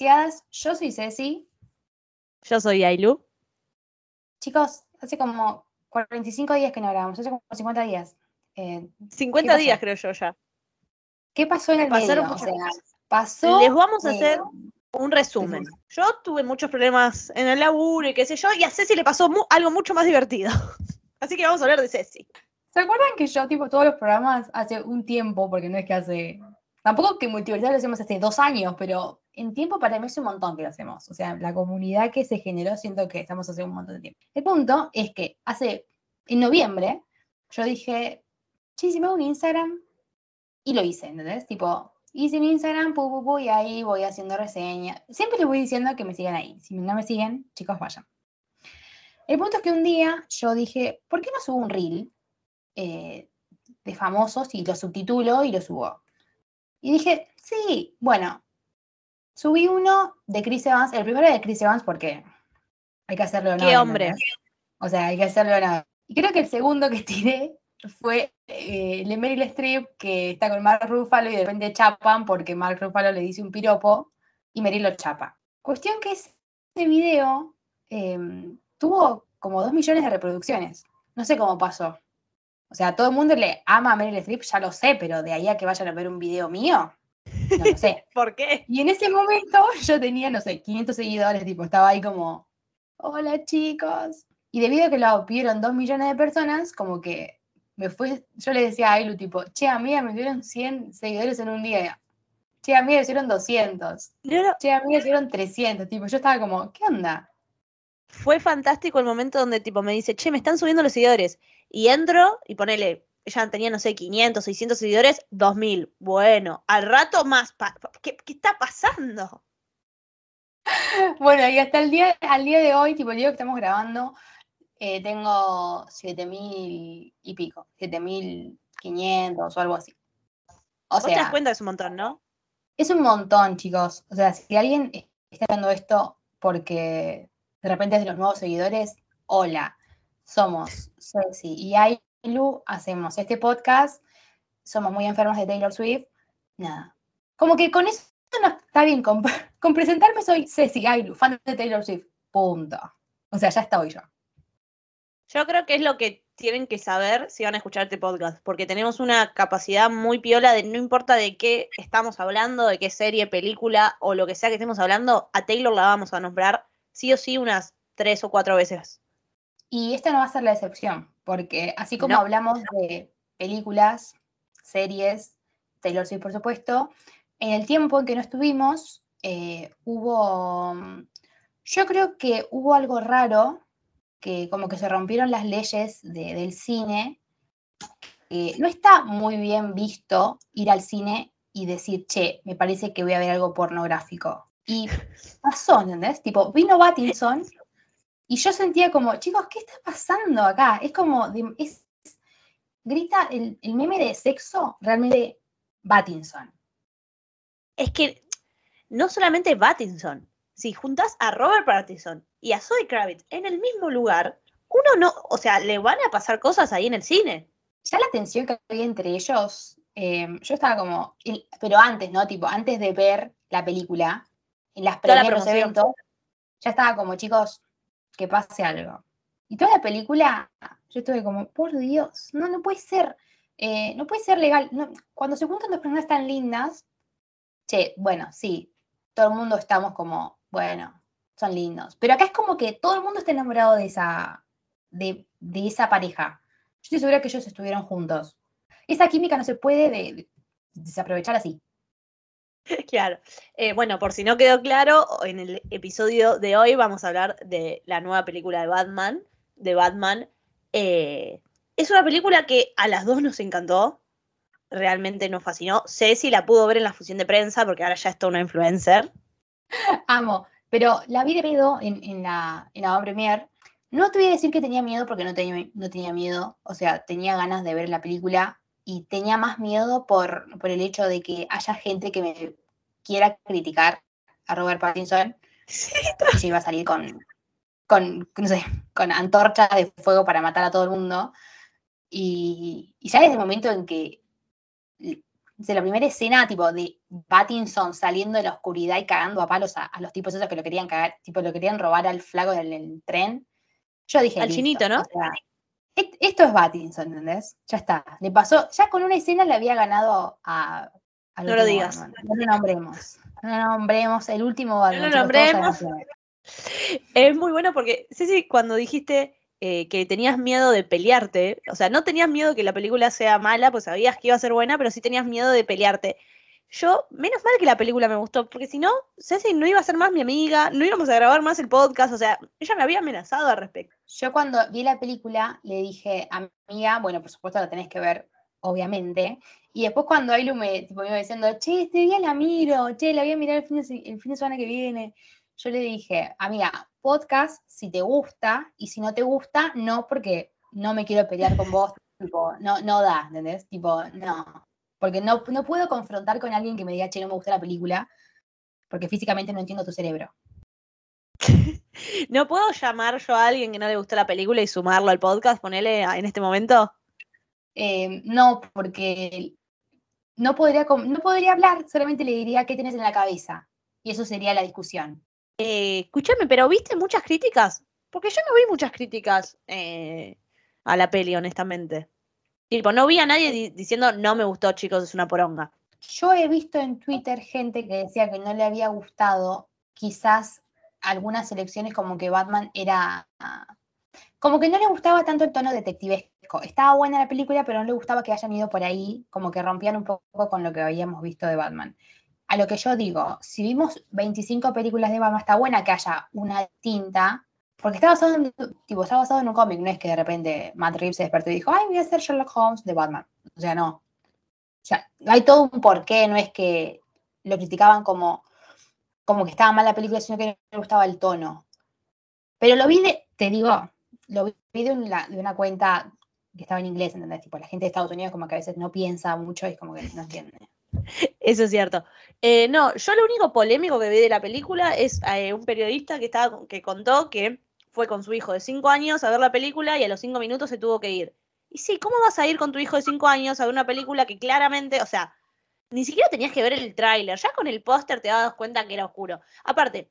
Yo soy Ceci. Yo soy Ailu. Chicos, hace como 45 días que no grabamos, hace como 50 días. Eh, 50 pasó? días creo yo ya. ¿Qué pasó en el Pasaron medio? O sea, pasó. Les vamos a eh, hacer un resumen. Yo tuve muchos problemas en el laburo y qué sé yo, y a Ceci le pasó mu- algo mucho más divertido. Así que vamos a hablar de Ceci. ¿Se acuerdan que yo, tipo, todos los programas hace un tiempo, porque no es que hace. Tampoco que Multiversidad lo hacemos hace dos años, pero en tiempo para mí es un montón que lo hacemos. O sea, la comunidad que se generó, siento que estamos hace un montón de tiempo. El punto es que hace. En noviembre, yo dije, sí, si me hago un Instagram. Y lo hice, ¿entendés? Tipo, hice un Instagram, pu, pu, pu, y ahí voy haciendo reseñas. Siempre les voy diciendo que me sigan ahí. Si no me siguen, chicos, vayan. El punto es que un día yo dije, ¿por qué no subo un reel? eh, de famosos y lo subtitulo y lo subo. Y dije, sí, bueno, subí uno de Chris Evans, el primero de Chris Evans porque hay que hacerlo honor. Qué hombre. O sea, hay que hacerlo honor. Y creo que el segundo que tiré fue eh, el de Meryl Streep, que está con Mark Ruffalo y de repente chapan porque Mark Ruffalo le dice un piropo y Meryl lo chapa. Cuestión que ese video em, tuvo como dos millones de reproducciones. No sé cómo pasó. O sea, todo el mundo le ama a Meryl Streep, ya lo sé, pero de ahí a que vayan a ver un video mío, no sé. ¿Por qué? Y en ese momento yo tenía, no sé, 500 seguidores, tipo, estaba ahí como, hola chicos. Y debido a que lo vieron dos millones de personas, como que me fue, yo le decía a Ailu, tipo, che, amiga, me dieron 100 seguidores en un día. Che, amiga, me hicieron 200. No, no, Che, amiga, me hicieron 300. Tipo, yo estaba como, ¿qué onda? Fue fantástico el momento donde tipo me dice, che, me están subiendo los seguidores. Y entro y ponele, ella tenía, no sé, 500, 600 seguidores, 2000. Bueno, al rato más. ¿Qué, qué está pasando? Bueno, y hasta el día, al día de hoy, tipo el día que estamos grabando, eh, tengo 7000 y pico, 7500 o algo así. O Vos te das sea, cuenta que es un montón, ¿no? es un montón, chicos. O sea, si alguien está viendo esto porque de repente es de los nuevos seguidores, hola, somos Ceci y Ailu, hacemos este podcast, somos muy enfermos de Taylor Swift, nada. Como que con eso no está bien, con, con presentarme soy Ceci Ailu, fan de Taylor Swift, punto. O sea, ya estoy yo. Yo creo que es lo que tienen que saber si van a escuchar este podcast, porque tenemos una capacidad muy piola de no importa de qué estamos hablando, de qué serie, película o lo que sea que estemos hablando, a Taylor la vamos a nombrar sí o sí unas tres o cuatro veces. Y esta no va a ser la excepción, porque así como No. hablamos de películas, series, Taylor Swift, por supuesto, en el tiempo en que no estuvimos, eh, hubo, mm, yo creo que hubo algo raro, que como que se rompieron las leyes de- del cine. Eh, no está muy bien visto ir al cine y decir, che, me parece que voy a ver algo pornográfico. Y pasó, ¿entendés? Tipo, vino Pattinson y yo sentía como, chicos, ¿qué está pasando acá? Es como, es, grita el, el meme de sexo, realmente Pattinson. Es que no solamente Pattinson, si juntas a Robert Pattinson y a Zoe Kravitz en el mismo lugar, uno no, o sea, le van a pasar cosas ahí en el cine. ya la tensión que había entre ellos, eh, yo estaba como, el- pero antes, ¿no? Tipo, antes de ver la película, en las la previas promoción. eventos, ya estaba como, chicos, que pase algo. Y toda la película, yo estuve como, por Dios, no, no puede ser, eh, no puede ser legal. no, cuando se juntan dos personas tan lindas, che, bueno, sí, todo el mundo estamos como, bueno, son lindos. Pero acá es como que todo el mundo está enamorado de esa, de, de esa pareja. Yo estoy segura que ellos estuvieron juntos. Esa química no se puede de- desaprovechar así. Claro. Eh, bueno, por si no quedó claro, en el episodio de hoy vamos a hablar de la nueva película de Batman. De Batman. Eh, es una película que a las dos nos encantó. Realmente nos fascinó. Ceci la pudo ver en la función de prensa porque ahora ya es toda una influencer. Amo. Pero la vi de pedo en, en la, en la premier. No te voy a decir que tenía miedo porque no tenía, no tenía miedo. O sea, tenía ganas de ver la película y tenía más miedo por, por el hecho de que haya gente que me quiera criticar a Robert Pattinson. Sí, se iba a salir con, con, no sé, con antorcha de fuego para matar a todo el mundo. Y, y ya desde el momento en que, desde la primera escena, tipo, de Pattinson saliendo de la oscuridad y cagando a palos a, a los tipos esos que lo querían cagar, tipo, lo querían robar al flaco del, del tren, yo dije, Al chinito, ¿no? o sea, esto es Pattinson, ¿entendés? Ya está. Le pasó, ya con una escena le había ganado a... No lo digas. Batman. No lo nombremos. No lo nombremos. El último Batman. lo chicos, todos nombremos. es. Muy bueno porque, Ceci, cuando dijiste eh, que tenías miedo de pelearte, o sea, no tenías miedo que la película sea mala, pues sabías que iba a ser buena, pero sí tenías miedo de pelearte. Yo, menos mal que la película me gustó, porque si no, Ceci no iba a ser más mi amiga, no íbamos a grabar más el podcast, o sea, ella me había amenazado al respecto. Yo cuando vi la película le dije, amiga, bueno, por supuesto la tenés que ver, obviamente. Y después cuando Ailu me, tipo, me iba diciendo, che, este día la miro, che, la voy a mirar el fin de, fin de semana que viene. Yo le dije, amiga, podcast si te gusta, y si no te gusta, no, porque no me quiero pelear con vos, tipo, no, no da, ¿entendés? Tipo, no. Porque no, no puedo confrontar con alguien que me diga, che, no me gusta la película, porque físicamente no entiendo tu cerebro. ¿No puedo llamar yo a alguien que no le gustó la película y sumarlo al podcast, ponerle en este momento? Eh, no, porque no podría, no podría hablar, solamente le diría qué tienes en la cabeza. Y eso sería la discusión. Eh, escúchame, pero ¿viste muchas críticas? Porque yo no vi muchas críticas eh, a la peli, honestamente. Tipo, no vi a nadie di- diciendo no me gustó, chicos, es una poronga. Yo he visto en Twitter gente que decía que no le había gustado quizás algunas elecciones como que Batman era... Como que no le gustaba tanto el tono detectivesco. Estaba buena la película, pero no le gustaba que hayan ido por ahí, como que rompían un poco con lo que habíamos visto de Batman. A lo que yo digo, si vimos 25 películas de Batman, está buena que haya una distinta, porque está basado en, tipo, está basado en un cómic, no es que de repente Matt Reeves se despertó y dijo, ay, voy a hacer Sherlock Holmes de Batman. O sea, no. O sea, hay todo un porqué, no es que lo criticaban como, como que estaba mal la película, sino que no le gustaba el tono. Pero lo vi de, te digo, lo vi de una, cuenta que estaba en inglés, ¿entendés? Tipo, la gente de Estados Unidos como que a veces no piensa mucho y como que no entiende. Eso es cierto. Eh, no, yo lo único polémico que vi de la película es eh, un periodista que, estaba, que contó que fue con su hijo de 5 años a ver la película y a los 5 minutos se tuvo que ir. Y sí, ¿cómo vas a ir con tu hijo de 5 años a ver una película que claramente, o sea, ni siquiera tenías que ver el tráiler, ya con el póster te dabas cuenta que era oscuro. Aparte,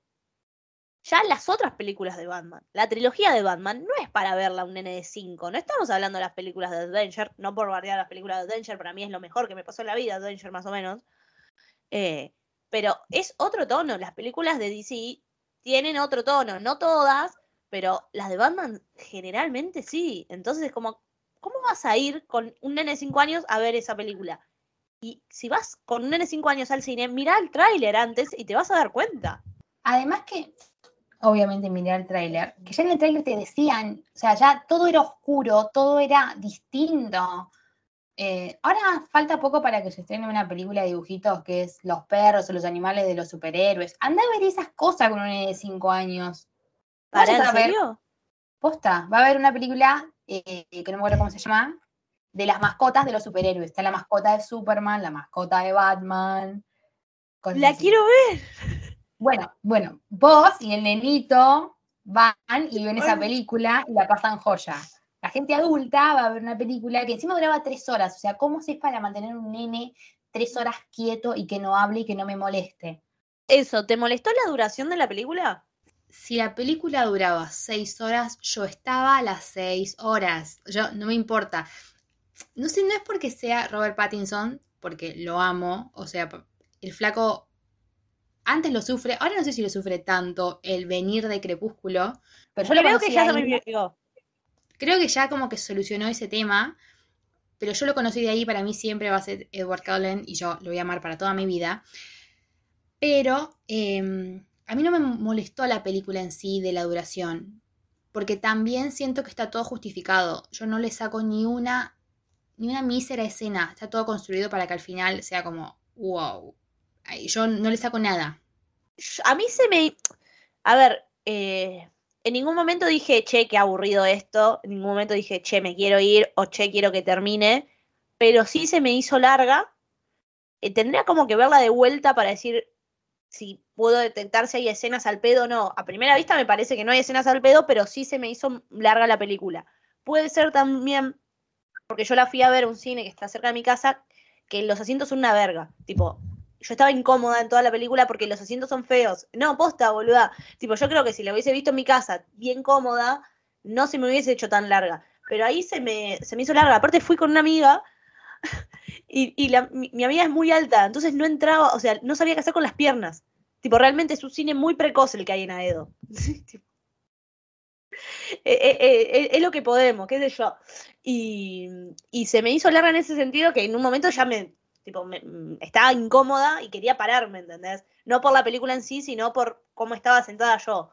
ya las otras películas de Batman, la trilogía de Batman, no es para verla un nene de 5. No estamos hablando de las películas de Adventure, no por bardear las películas de Adventure, para mí es lo mejor que me pasó en la vida, Adventure más o menos. Eh, pero es otro tono, las películas de DC tienen otro tono, no todas, pero las de Batman generalmente sí. Entonces es como, ¿cómo vas a ir con un nene de 5 años a ver esa película? Y si vas con un nene de 5 años al cine, mira el tráiler antes y te vas a dar cuenta. Además que, obviamente miré el tráiler, que ya en el tráiler te decían, o sea, ya todo era oscuro, todo era distinto. Eh, ahora falta poco para que se estrene una película de dibujitos que es los perros o los animales de los superhéroes. Anda a ver esas cosas con un nene de 5 años. ¿Para en serio? Posta, va a haber una película, eh, que no me acuerdo cómo se llama, de las mascotas de los superhéroes. Está la mascota de Superman, la mascota de Batman. La así. quiero ver. Bueno, bueno, vos y el nenito van y ven esa película y la pasan joya. la gente adulta va a ver una película que encima duraba tres horas. O sea, ¿cómo se es para mantener un nene tres horas quieto y que no hable y que no me moleste? Eso, ¿te molestó la duración de la película? Si la película duraba seis horas, yo estaba a las seis horas. Yo no me importa. No sé, no es porque sea Robert Pattinson, porque lo amo. O sea, el flaco antes lo sufre, ahora no sé si lo sufre tanto el venir de Crepúsculo, pero yo lo Creo que ya se. Creo que ya como que solucionó ese tema, pero yo lo conocí de ahí, para mí siempre va a ser Edward Cullen y yo lo voy a amar para toda mi vida. Pero eh, a mí no me molestó la película en sí de la duración, porque también siento que está todo justificado. Yo no le saco ni una, ni una mísera escena, está todo construido para que al final sea como, wow. Yo no le saco nada. A mí se me. A ver, eh, en ningún momento dije, che, qué aburrido esto. En ningún momento dije, che, me quiero ir o che, quiero que termine. Pero sí se me hizo larga. Eh, tendría como que verla de vuelta para decir si puedo detectar si hay escenas al pedo o no. A primera vista me parece que no hay escenas al pedo, pero sí se me hizo larga la película. Puede ser también, porque yo la fui a ver un cine que está cerca de mi casa, que los asientos son una verga. Tipo, yo estaba incómoda en toda la película porque los asientos son feos. No, posta, boluda. Tipo, yo creo que si la hubiese visto en mi casa bien cómoda, no se me hubiese hecho tan larga. Pero ahí se me, se me hizo larga. Aparte fui con una amiga y, y la- mi amiga es muy alta, entonces no entraba, o sea, no sabía qué hacer con las piernas. Tipo, realmente es un cine muy precoz el que hay en Aedo. Eh, eh, eh, es lo que podemos, qué sé yo. Y, se me hizo larga en ese sentido que en un momento ya me, tipo, mm, estaba incómoda y quería pararme, ¿entendés? No por la película en sí, sino por cómo estaba sentada yo.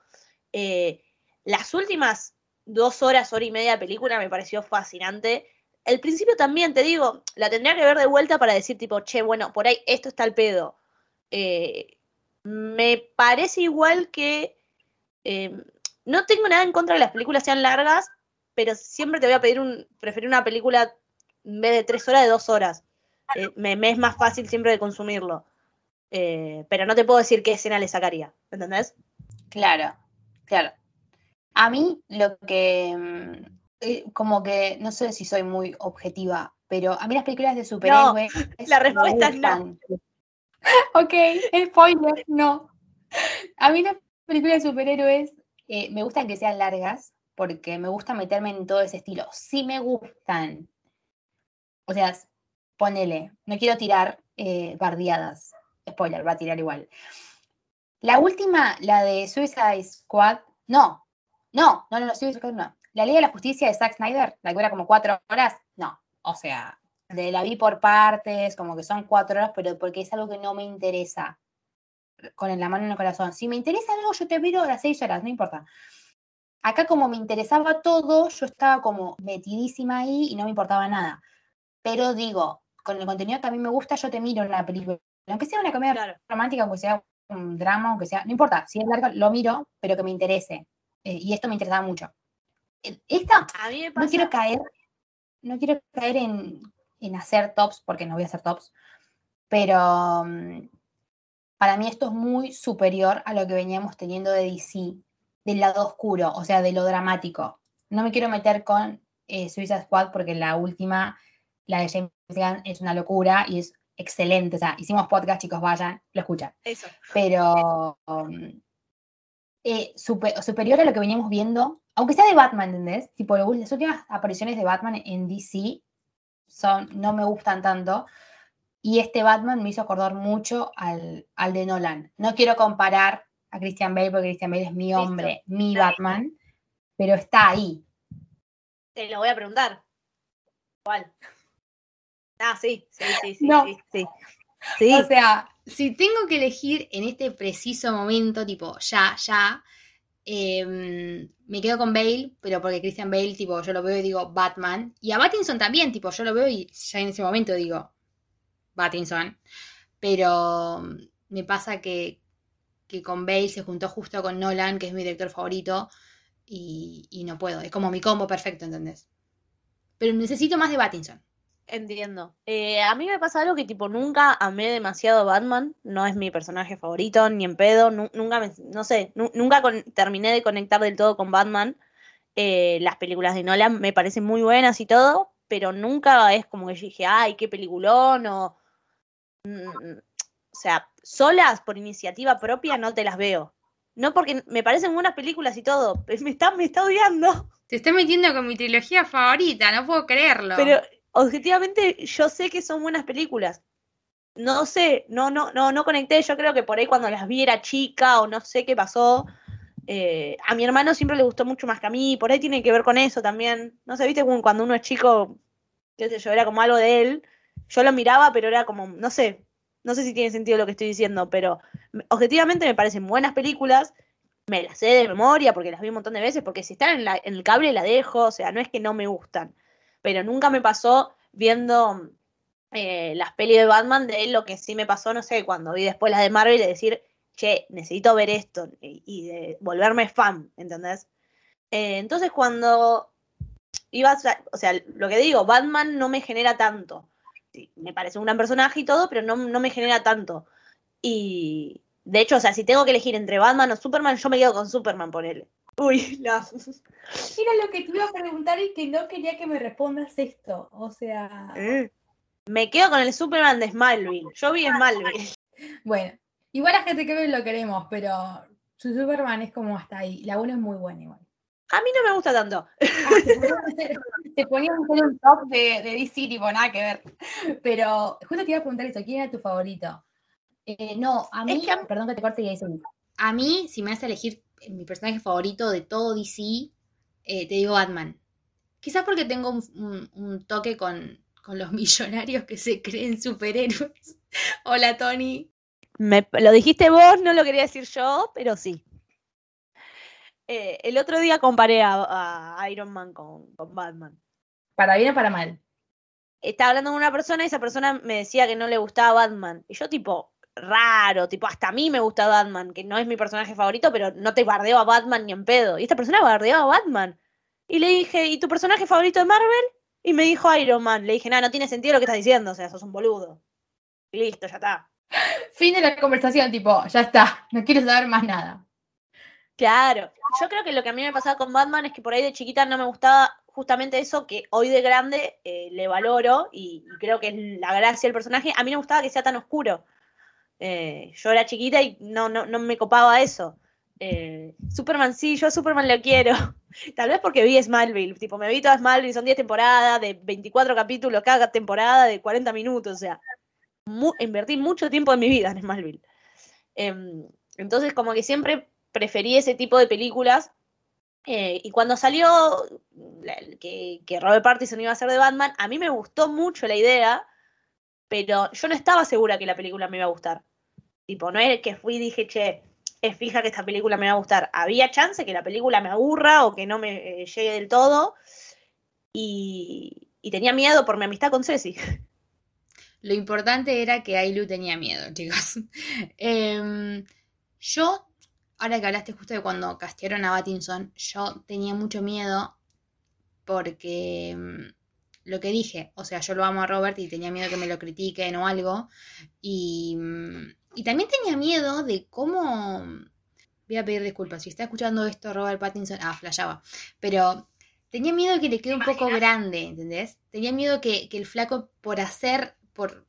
Las últimas dos horas, hora y media de película me pareció fascinante. El principio también, te digo, la tendría que ver de vuelta para decir, tipo, che, bueno, por ahí esto está el pedo. Eh, me parece igual que eh, no tengo nada en contra de que las películas sean largas, pero siempre te voy a pedir un, preferir una película en vez de tres horas, de dos horas. Eh, me, me es más fácil siempre de consumirlo. Eh, pero no te puedo decir qué escena le sacaría, ¿entendés? Claro, claro. A mí lo que, mm, eh, como que, no sé si soy muy objetiva, pero a mí las películas de superhéroes la respuesta es no. Ok, spoiler, no. A mí las películas de superhéroes eh, me gustan que sean largas, porque me gusta meterme en todo ese estilo. Sí me gustan. O sea, ponele, no quiero tirar eh, bardeadas. Spoiler, va a tirar igual. La última, la de Suicide Squad, no, no, no, no, no, Suicide Squad no. La Liga de la Justicia de Zack Snyder, la que dura como cuatro horas, no. O sea, de la vi por partes, como que son cuatro horas, pero porque es algo que no me interesa. Con la mano en el corazón. Si me interesa algo, yo te miro a las seis horas, no importa. Acá como me interesaba todo, yo estaba como metidísima ahí y no me importaba nada. Pero digo, con el contenido que a mí me gusta, yo te miro una película. Aunque sea una comedia Claro. romántica, aunque sea un drama, aunque sea, no importa, si es largo, lo miro, pero que me interese. Eh, y esto me interesaba mucho. Eh, Esta, A mí me no pasa. quiero caer, no quiero caer en, en hacer tops, porque no voy a hacer tops, pero mm, para mí esto es muy superior a lo que veníamos teniendo de DC, del lado oscuro, o sea, de lo dramático. No me quiero meter con eh, Suicide Squad porque la última, la de James Gunn, es una locura y es excelente. O sea, hicimos podcast, chicos, vayan, lo escuchan Eso. pero um, eh, super- superior a lo que veníamos viendo, aunque sea de Batman, ¿entendés? Tipo, las últimas apariciones de Batman en DC son, no me gustan tanto, y este Batman me hizo acordar mucho al, al de Nolan. No quiero comparar a Christian Bale, porque Christian Bale es mi Listo. hombre, mi Batman, pero está ahí. Te lo voy a preguntar. ¿Cuál? Ah, sí, sí, sí, sí, No. sí, sí. Sí, O sea, si tengo que elegir en este preciso momento, tipo, ya, ya, em, me quedo con Bale, pero porque Christian Bale, tipo, yo lo veo y digo Batman. Y a Pattinson también, tipo, yo lo veo y ya en ese momento digo Pattinson. Pero mm, me pasa que, que con Bale se juntó justo con Nolan, que es mi director favorito, y, y no puedo. Es como mi combo perfecto, ¿entendés? Pero necesito más de Pattinson. Entiendo. Eh, a mí me pasa algo que tipo nunca amé demasiado Batman, no es mi personaje favorito, ni en pedo, nu- nunca me, no sé, nu- nunca con- terminé de conectar del todo con Batman. Eh, las películas de Nolan me parecen muy buenas y todo, pero nunca es como que yo dije, ay, qué peliculón o... Mm, o sea, solas por iniciativa propia no te las veo. No porque me parecen buenas películas y todo, me está, me está odiando. Te estoy metiendo con mi trilogía favorita, no puedo creerlo. Pero objetivamente yo sé que son buenas películas. No sé, no, no, no, no conecté. Yo creo que por ahí cuando las vi era chica o no sé qué pasó. Eh, a mi hermano siempre le gustó mucho más que a mí. Por ahí tiene que ver con eso también. No sé, viste cuando uno es chico, qué sé yo, era como algo de él. Yo lo miraba, pero era como, no sé, no sé si tiene sentido lo que estoy diciendo, pero objetivamente me parecen buenas películas. Me las sé de memoria porque las vi un montón de veces, porque si están en, la, en el cable la dejo, o sea, no es que no me gustan pero nunca me pasó viendo eh, las pelis de Batman de lo que sí me pasó, no sé, cuando vi después las de Marvel de decir, che, necesito ver esto y, de volverme fan, ¿entendés? Eh, entonces cuando iba, o sea, lo que digo, Batman no me genera tanto. me parece un gran personaje y todo, pero no, no me genera tanto. Y de hecho, o sea, si tengo que elegir entre Batman o Superman, yo me quedo con Superman, por él. Uy, no. Era lo que te iba a preguntar y que no quería que me respondas esto. O sea. Eh, me quedo con el Superman de Smallville. Yo vi Smallville. Bueno, igual la gente que ve lo queremos, pero su Superman es como hasta ahí. La 1 es muy buena igual. A mí no me gusta tanto. te ponías a hacer un top de, de DC, tipo, nada que ver. Pero justo te iba a preguntar eso, ¿quién era tu favorito? Eh, no, a mí, perdón que te corte y ahí A mí, si me hace elegir mi personaje favorito de todo DC, eh, te digo Batman. Quizás porque tengo un, toque con, los millonarios que se creen superhéroes. Hola, Tony. Me, lo dijiste vos, no lo quería decir yo, pero sí. Eh, el otro día comparé a, Iron Man con, con, Batman. ¿Para bien o para mal? Estaba hablando con una persona y esa persona me decía que no le gustaba Batman. Y yo tipo, raro, tipo, hasta a mí me gusta Batman, que no es mi personaje favorito, pero no te bardeo a Batman ni en pedo. Y esta persona bardeó a Batman. Y le dije, ¿y tu personaje favorito de Marvel? Y me dijo Iron Man. Le dije, nada, no tiene sentido lo que estás diciendo, o sea, sos un boludo. Y listo, ya está. Fin de la conversación, tipo, ya está, no quiero saber más nada. Claro, yo creo que lo que a mí me pasaba con Batman es que por ahí de chiquita no me gustaba justamente eso que hoy de grande eh, le valoro y, y, creo que es la gracia del personaje. A mí no me gustaba que sea tan oscuro. Eh, yo era chiquita y no, no, no me copaba eso. Eh, Superman sí, yo a Superman lo quiero. Tal vez porque vi Smallville, tipo, me vi toda Smallville, son 10 temporadas de 24 capítulos cada temporada de 40 minutos, o sea, invertí mucho tiempo de mi vida en Smallville. Em, entonces, como que siempre preferí ese tipo de películas. Eh, y cuando salió que, que Robert Pattinson iba a ser de Batman, a mí me gustó mucho la idea, pero yo no estaba segura que la película me iba a gustar. Tipo, no es que fui y dije, che, es fija que esta película me va a gustar. Había chance que la película me aburra o que no me eh, llegue del todo. Y, tenía miedo por mi amistad con Ceci. Lo importante era que Ailu tenía miedo, chicos. Em, yo, ahora que hablaste justo de cuando castearon a Battinson, yo tenía mucho miedo porque em, lo que dije, o sea, yo lo amo a Robert y tenía miedo que me lo critiquen o algo. Y, y también tenía miedo de cómo... Voy a pedir disculpas, si está escuchando esto Robert Pattinson, ah, flashaba, pero tenía miedo de que le quede un poco grande, ¿entendés? Tenía miedo que, que el flaco por hacer, por...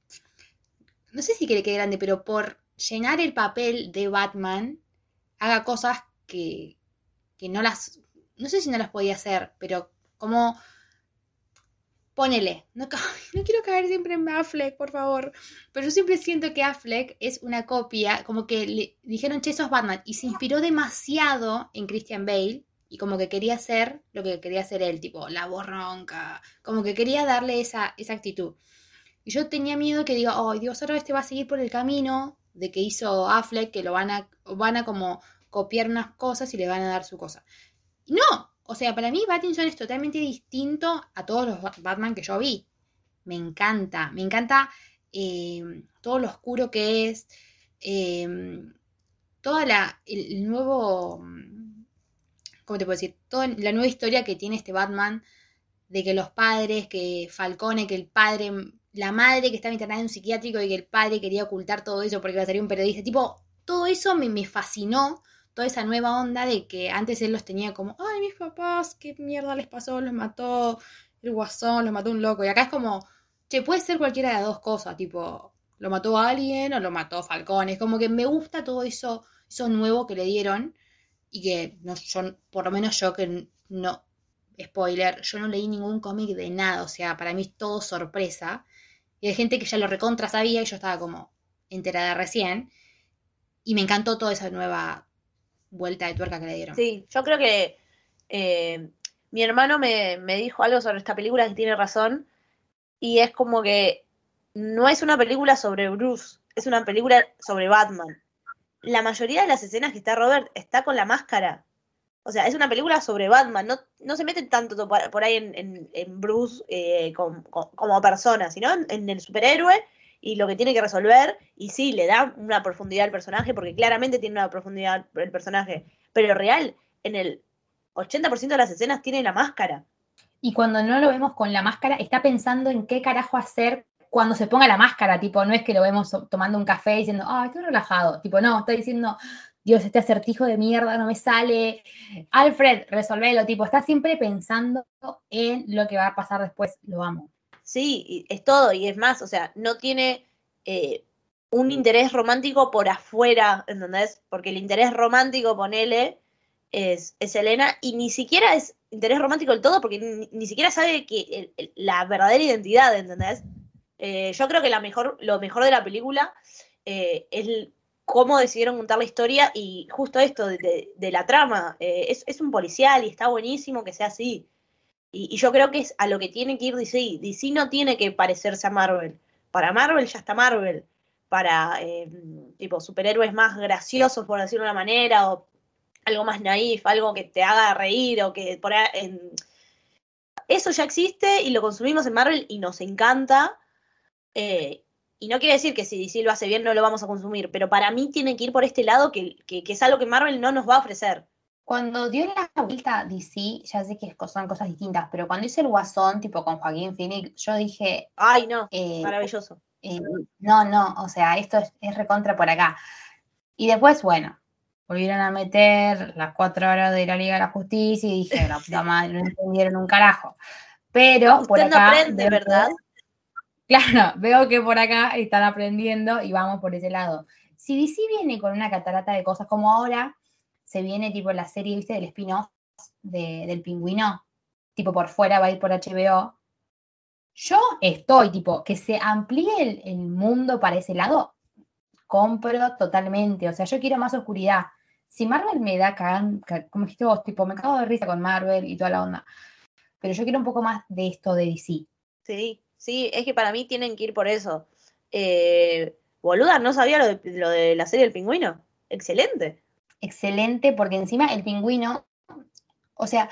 No sé si que le quede grande, pero por llenar el papel de Batman, haga cosas que, que no las... No sé si no las podía hacer, pero como ponele, no, quiero caer siempre en Affleck, por favor, pero yo siempre siento que Affleck es una copia, como que le dijeron, che, sos Batman, y se inspiró demasiado en Christian Bale, y como que quería ser lo que quería hacer él, tipo, la borronca, como que quería darle esa, esa actitud. Y yo tenía miedo que diga, oh, Dios, ahora este va a seguir por el camino de que hizo Affleck, que lo van a, van a como copiar unas cosas y le van a dar su cosa. No, o sea, para mí Pattinson es totalmente distinto a todos los Batman que yo vi. Me encanta, me encanta eh, todo lo oscuro que es, eh, toda la, el, nuevo, ¿cómo te puedo decir? Toda la nueva historia que tiene este Batman de que los padres, que Falcone, que el padre, la madre que estaba internada en un psiquiátrico y que el padre quería ocultar todo eso porque iba a salir un periodista. Tipo, todo eso me, me fascinó toda esa nueva onda de que antes él los tenía como, ay, mis papás, qué mierda les pasó, los mató el guasón, los mató un loco. Y acá es como, che, puede ser cualquiera de dos cosas, tipo, lo mató alguien o lo mató Falcón. Es como que me gusta todo eso, eso nuevo que le dieron y que no, yo, por lo menos yo que no, spoiler, yo no leí ningún cómic de nada, o sea, para mí es todo sorpresa. Y hay gente que ya lo recontra sabía y yo estaba como enterada recién. Y me encantó toda esa nueva vuelta de tuerca que le dieron. Sí, yo creo que eh, mi hermano me, me dijo algo sobre esta película que tiene razón. Y es como que no es una película sobre Bruce, es una película sobre Batman. La mayoría de las escenas que está Robert está con la máscara. O sea, es una película sobre Batman. No, no se mete tanto por, ahí en, en- en Bruce eh, com- com- como persona, sino en el superhéroe y lo que tiene que resolver. Y sí, le da una profundidad al personaje, porque claramente tiene una profundidad el personaje. Pero real, en el 80% de las escenas tiene la máscara. Y cuando no lo vemos con la máscara, está pensando en qué carajo hacer cuando se ponga la máscara. Tipo, no es que lo vemos tomando un café diciendo, ah, estoy relajado. Tipo, no, está diciendo, Dios, este acertijo de mierda no me sale. Alfred, resolvelo. Tipo, está siempre pensando en lo que va a pasar después. Lo amo. Sí, es todo, y es más, o sea, no tiene eh, un interés romántico por afuera, ¿entendés? Porque el interés romántico, ponele, es, es Elena, y ni siquiera es interés romántico del todo, porque ni, ni siquiera sabe que la verdadera identidad, ¿entendés? Eh, yo creo que la mejor, lo mejor de la película eh, es cómo decidieron contar la historia y justo esto de, de- de la trama. Eh, es, es un policial y está buenísimo que sea así. Y, yo creo que es a lo que tiene que ir DC. DC no tiene que parecerse a Marvel. Para Marvel ya está Marvel. Para eh, tipo superhéroes más graciosos, por decirlo de una manera, o algo más naif, algo que te haga reír, o que por Eso ya existe y lo consumimos en Marvel y nos encanta. Eh, y no quiere decir que si DC lo hace bien no lo vamos a consumir, pero para mí tiene que ir por este lado que, que- que es algo que Marvel no nos va a ofrecer. Cuando dio la vuelta a DC, ya sé que son cosas distintas, pero cuando hice el Guasón, tipo con Joaquín Phoenix, yo dije, Ay, no, eh, maravilloso. Eh, no, no, o sea, esto es, es recontra por acá. Y después, bueno, volvieron a meter las cuatro horas de la Liga de la Justicia y dije, la puta madre, no entendieron un carajo. Pero por Usted no acá. aprende, ¿verdad? Claro, veo que por acá están aprendiendo y vamos por ese lado. Si DC viene con una catarata de cosas como ahora, se viene tipo la serie, viste, del spin-off de- del pingüino, tipo por fuera va a ir por HBO. Yo estoy, tipo, que se amplíe el, mundo para ese lado, compro totalmente. O sea, yo quiero más oscuridad. Si Marvel me da cagan, ca- como dijiste vos, tipo, me cago de risa con Marvel y toda la onda. Pero yo quiero un poco más de esto de DC. Sí, sí, es que para mí tienen que ir por eso. Eh, boluda, no sabía lo de, lo de la serie del pingüino. Excelente. Excelente porque encima el pingüino, o sea,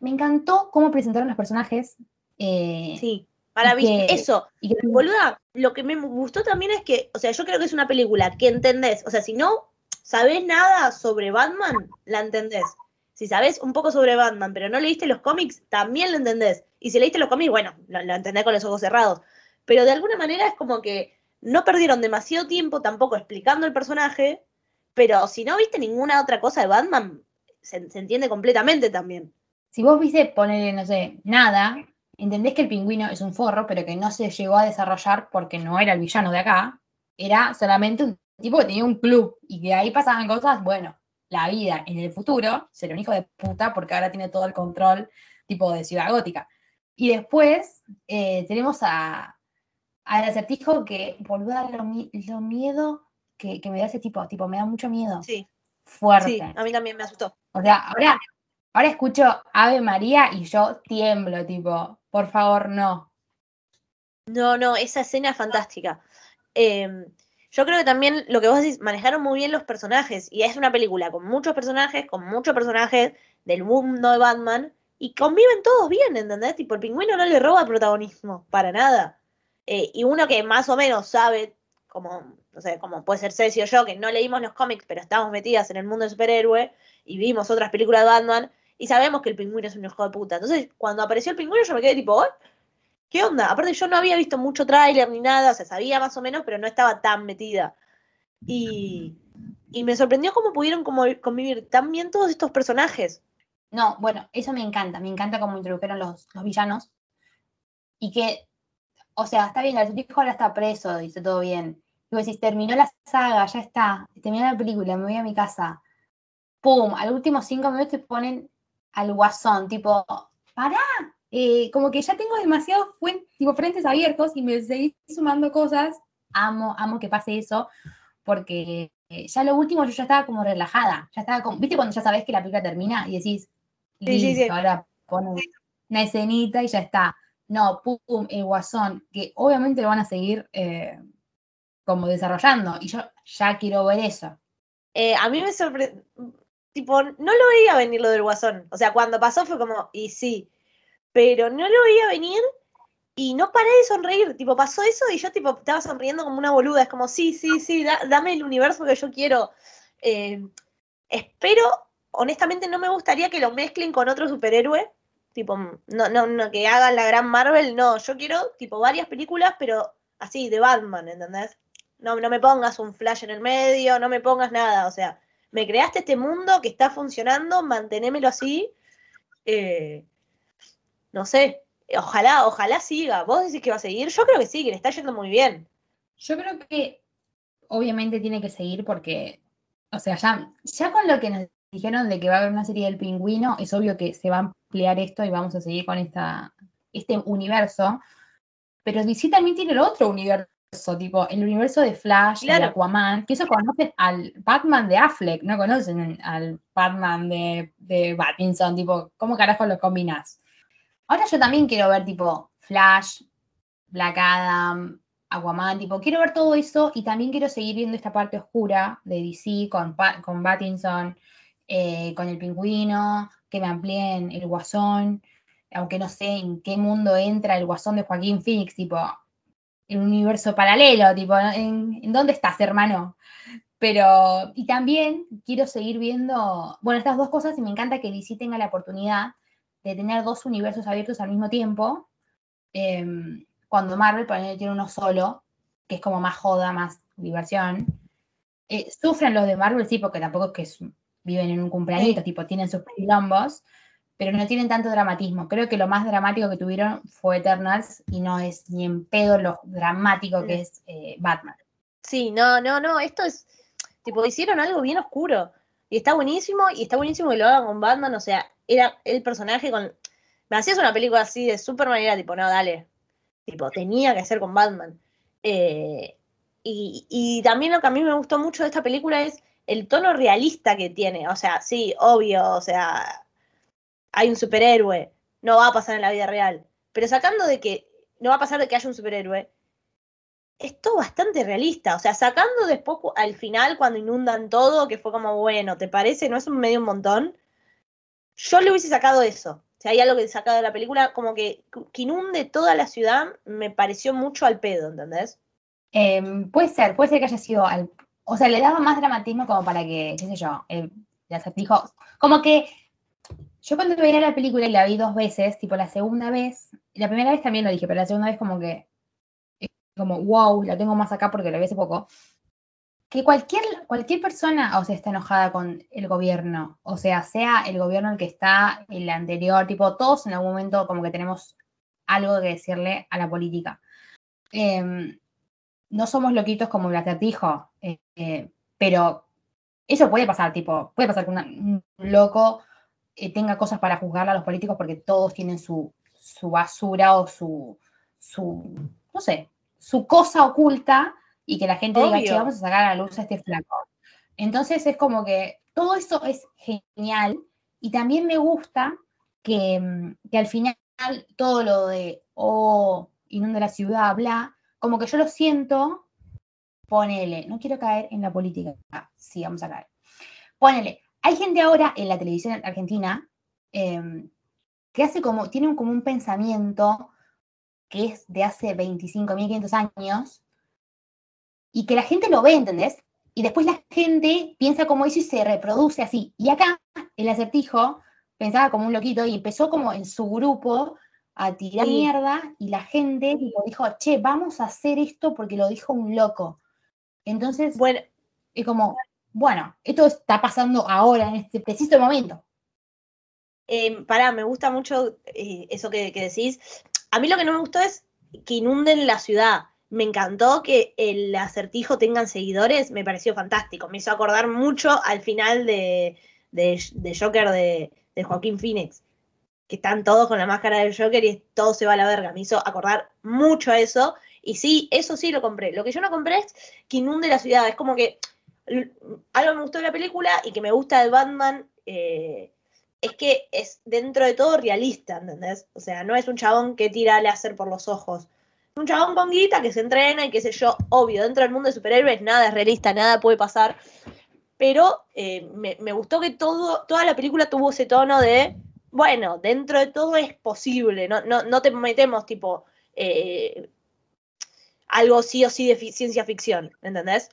me encantó cómo presentaron los personajes. eh, Sí, maravilloso. Eso, y que- boluda, lo que me gustó también es que, o sea, yo creo que es una película que entendés. O sea, si no sabés nada sobre Batman, la entendés. Si sabés un poco sobre Batman, pero no leíste los cómics, también lo entendés. Y si leíste los cómics, bueno, lo, lo entendés con los ojos cerrados. Pero de alguna manera es como que no perdieron demasiado tiempo tampoco explicando el personaje, pero si no viste ninguna otra cosa de Batman, se, entiende completamente también. si vos viste ponerle, no sé, nada, entendés que el pingüino es un forro, pero que no se llegó a desarrollar porque no era el villano de acá, era solamente un tipo que tenía un club y que ahí pasaban cosas, bueno, la vida en el futuro será un hijo de puta porque ahora tiene todo el control tipo de Ciudad Gótica. Y después eh, tenemos a, al acertijo que, boluda, lo, lo miedo que, que me da ese tipo, tipo, me da mucho miedo. Sí, Fuerte. sí, a mí también me asustó. O sea, ahora, ahora escucho Ave María y yo tiemblo, tipo, por favor, no. No, no, esa escena es fantástica. Eh, yo creo que también lo que vos decís, manejaron muy bien los personajes. Y es una película con muchos personajes, con muchos personajes del mundo de Batman. Y conviven todos bien, ¿entendés? Tipo, el pingüino no le roba protagonismo, para nada. Eh, y uno que más o menos sabe, como, no sé, como puede ser Ceci o yo, que no leímos los cómics, pero estamos metidas en el mundo de superhéroe y vimos otras películas de Batman, y sabemos que el pingüino es un hijo de puta. Entonces, cuando apareció el pingüino, yo me quedé tipo, "¿Oh? ¿qué onda? Aparte, yo no había visto mucho tráiler ni nada, o sea, sabía más o menos, pero no estaba tan metida. Y, y me sorprendió cómo pudieron convivir tan bien todos estos personajes. No, bueno, eso me encanta, me encanta cómo introdujeron los, los villanos. Y que, o sea, está bien, el hijo ahora está preso, dice todo bien. Y vos decís, terminó la saga, ya está, terminó la película, me voy a mi casa. ¡Pum! Al último cinco minutos te ponen al guasón, tipo, pará, eh, como que ya tengo demasiados tipo, frentes abiertos y me seguís sumando cosas. Amo, amo que pase eso, porque eh, ya lo último yo ya estaba como relajada, ya estaba como, ¿viste cuando ya sabes que la película termina y decís, Sí, sí, sí. listo, ahora ponen una escenita y ya está. No, pum, pum, el guasón, que obviamente lo van a seguir eh, como desarrollando, y yo ya quiero ver eso. Eh, a mí me sorprendió, tipo, no lo veía venir lo del guasón. O sea, cuando pasó fue como, y sí, pero no lo veía venir y no paré de sonreír. Tipo, pasó eso y yo tipo estaba sonriendo como una boluda. Es como, sí, sí, sí, da- dame el universo que yo quiero. Eh, espero, honestamente, no me gustaría que lo mezclen con otro superhéroe. Tipo, no, no, no, que hagan la gran Marvel, no. Yo quiero, tipo, varias películas, pero así, de Batman, ¿entendés? No, no me pongas un flash en el medio, no me pongas nada. O sea, me creaste este mundo que está funcionando, mantenémelo así. Eh, no sé, ojalá, ojalá siga. ¿Vos decís que va a seguir? Yo creo que sí, que le está yendo muy bien. Yo creo que obviamente tiene que seguir porque, o sea, ya, ya con lo que nos dijeron de que va a haber una serie del pingüino, es obvio que se va a ampliar esto y vamos a seguir con esta, este universo. Pero DC también tiene el otro universo, tipo el universo de Flash, de Claro. Aquaman, que eso conocen al Batman de Affleck, no conocen al Batman de, de Pattinson, tipo, ¿cómo carajo lo combinás? Ahora yo también quiero ver tipo Flash, Black Adam, Aquaman, tipo, quiero ver todo eso y también quiero seguir viendo esta parte oscura de DC con, con Pattinson, eh, con el pingüino, que me amplíen el guasón, aunque no sé en qué mundo entra el guasón de Joaquín Phoenix, tipo, en un universo paralelo, tipo, ¿en, en dónde estás, hermano? Pero, y también quiero seguir viendo, bueno, estas dos cosas y me encanta que DC tenga la oportunidad de tener dos universos abiertos al mismo tiempo, em, cuando Marvel ponele, tiene uno solo, que es como más joda, más diversión. Eh, sufren los de Marvel, sí, porque tampoco es que viven en un cumpleañito, tipo, tienen sus quilombos, pero no tienen tanto dramatismo. Creo que lo más dramático que tuvieron fue Eternals y no es ni en pedo lo dramático que es eh, Batman. Sí, no, no, no, esto es, tipo, hicieron algo bien oscuro. Y está buenísimo, y está buenísimo que lo hagan con Batman, o sea, era el personaje con... Me hacías una película así de Superman y era tipo, no, dale. Tipo, tenía que ser con Batman. Eh, y, y también lo que a mí me gustó mucho de esta película es el tono realista que tiene. O sea, sí, obvio, o sea, hay un superhéroe, no va a pasar en la vida real. Pero sacando de que no va a pasar de que haya un superhéroe, es todo bastante realista. O sea, sacando después al final cuando inundan todo, que fue como, bueno, ¿te parece? ¿No es un medio un montón? Yo le hubiese sacado eso. Si hay algo que he sacado de la película, como que, que inunde toda la ciudad, me pareció mucho al pedo, ¿entendés? Em, puede ser, puede ser que haya sido al. O sea, le daba más dramatismo como para que, qué sé yo, el, el acertijo. Como que yo cuando veía la película y la vi dos veces, tipo la segunda vez, la primera vez también lo dije, pero la segunda vez como que. es Como, wow, la tengo más acá porque la vi hace poco. Que cualquier, cualquier persona, o sea, está enojada con el gobierno, o sea, sea el gobierno el que está, el anterior, tipo, todos en algún momento como que tenemos algo que decirle a la política. Em, no somos loquitos como el acertijo, eh, eh, pero eso puede pasar, tipo, puede pasar que un loco eh, tenga cosas para juzgar a los políticos porque todos tienen su, su basura o su, su, no sé, su cosa oculta y que la gente diga, che, vamos a sacar a la luz a este flaco. Entonces es como que todo eso es genial y también me gusta que, mm, que al final todo lo de, oh, inunda la ciudad, bla, como que yo lo siento, ponele, no quiero caer en la política, ah, sí, vamos a caer. Ponele, hay gente ahora en la televisión argentina em, que hace como, tiene un- como un pensamiento que es de hace 25.500 años y que la gente lo ve, ¿entendés? Y después la gente piensa como eso y se reproduce así. Y acá el acertijo pensaba como un loquito y empezó como en su grupo a tirar Sí. mierda y la gente tipo, dijo, che, vamos a hacer esto porque lo dijo un loco. Entonces, Bueno, es como, bueno, esto está pasando ahora, en este preciso momento. Eh, pará, me gusta mucho eh, eso que, decís. A mí lo que no me gustó es que inunden la ciudad. Me encantó que el acertijo tengan seguidores, me pareció fantástico. Me hizo acordar mucho al final de, de, Joker de, Joaquín Phoenix, que están todos con la máscara del Joker y todo se va a la verga. Me hizo acordar mucho eso. Y sí, eso sí lo compré. Lo que yo no compré es que inunde la ciudad. Es como que algo me gustó de la película y que me gusta de Batman eh, es que es dentro de todo realista, ¿entendés? O sea, no es un chabón que tira láser por los ojos. Es un chabón con guita que se entrena y qué sé yo, obvio, dentro del mundo de superhéroes nada es realista, nada puede pasar. Pero eh, me, gustó que todo, toda la película tuvo ese tono de, bueno, dentro de todo es posible, no, no, no te metemos tipo eh, algo sí o sí de ciencia ficción, ¿entendés?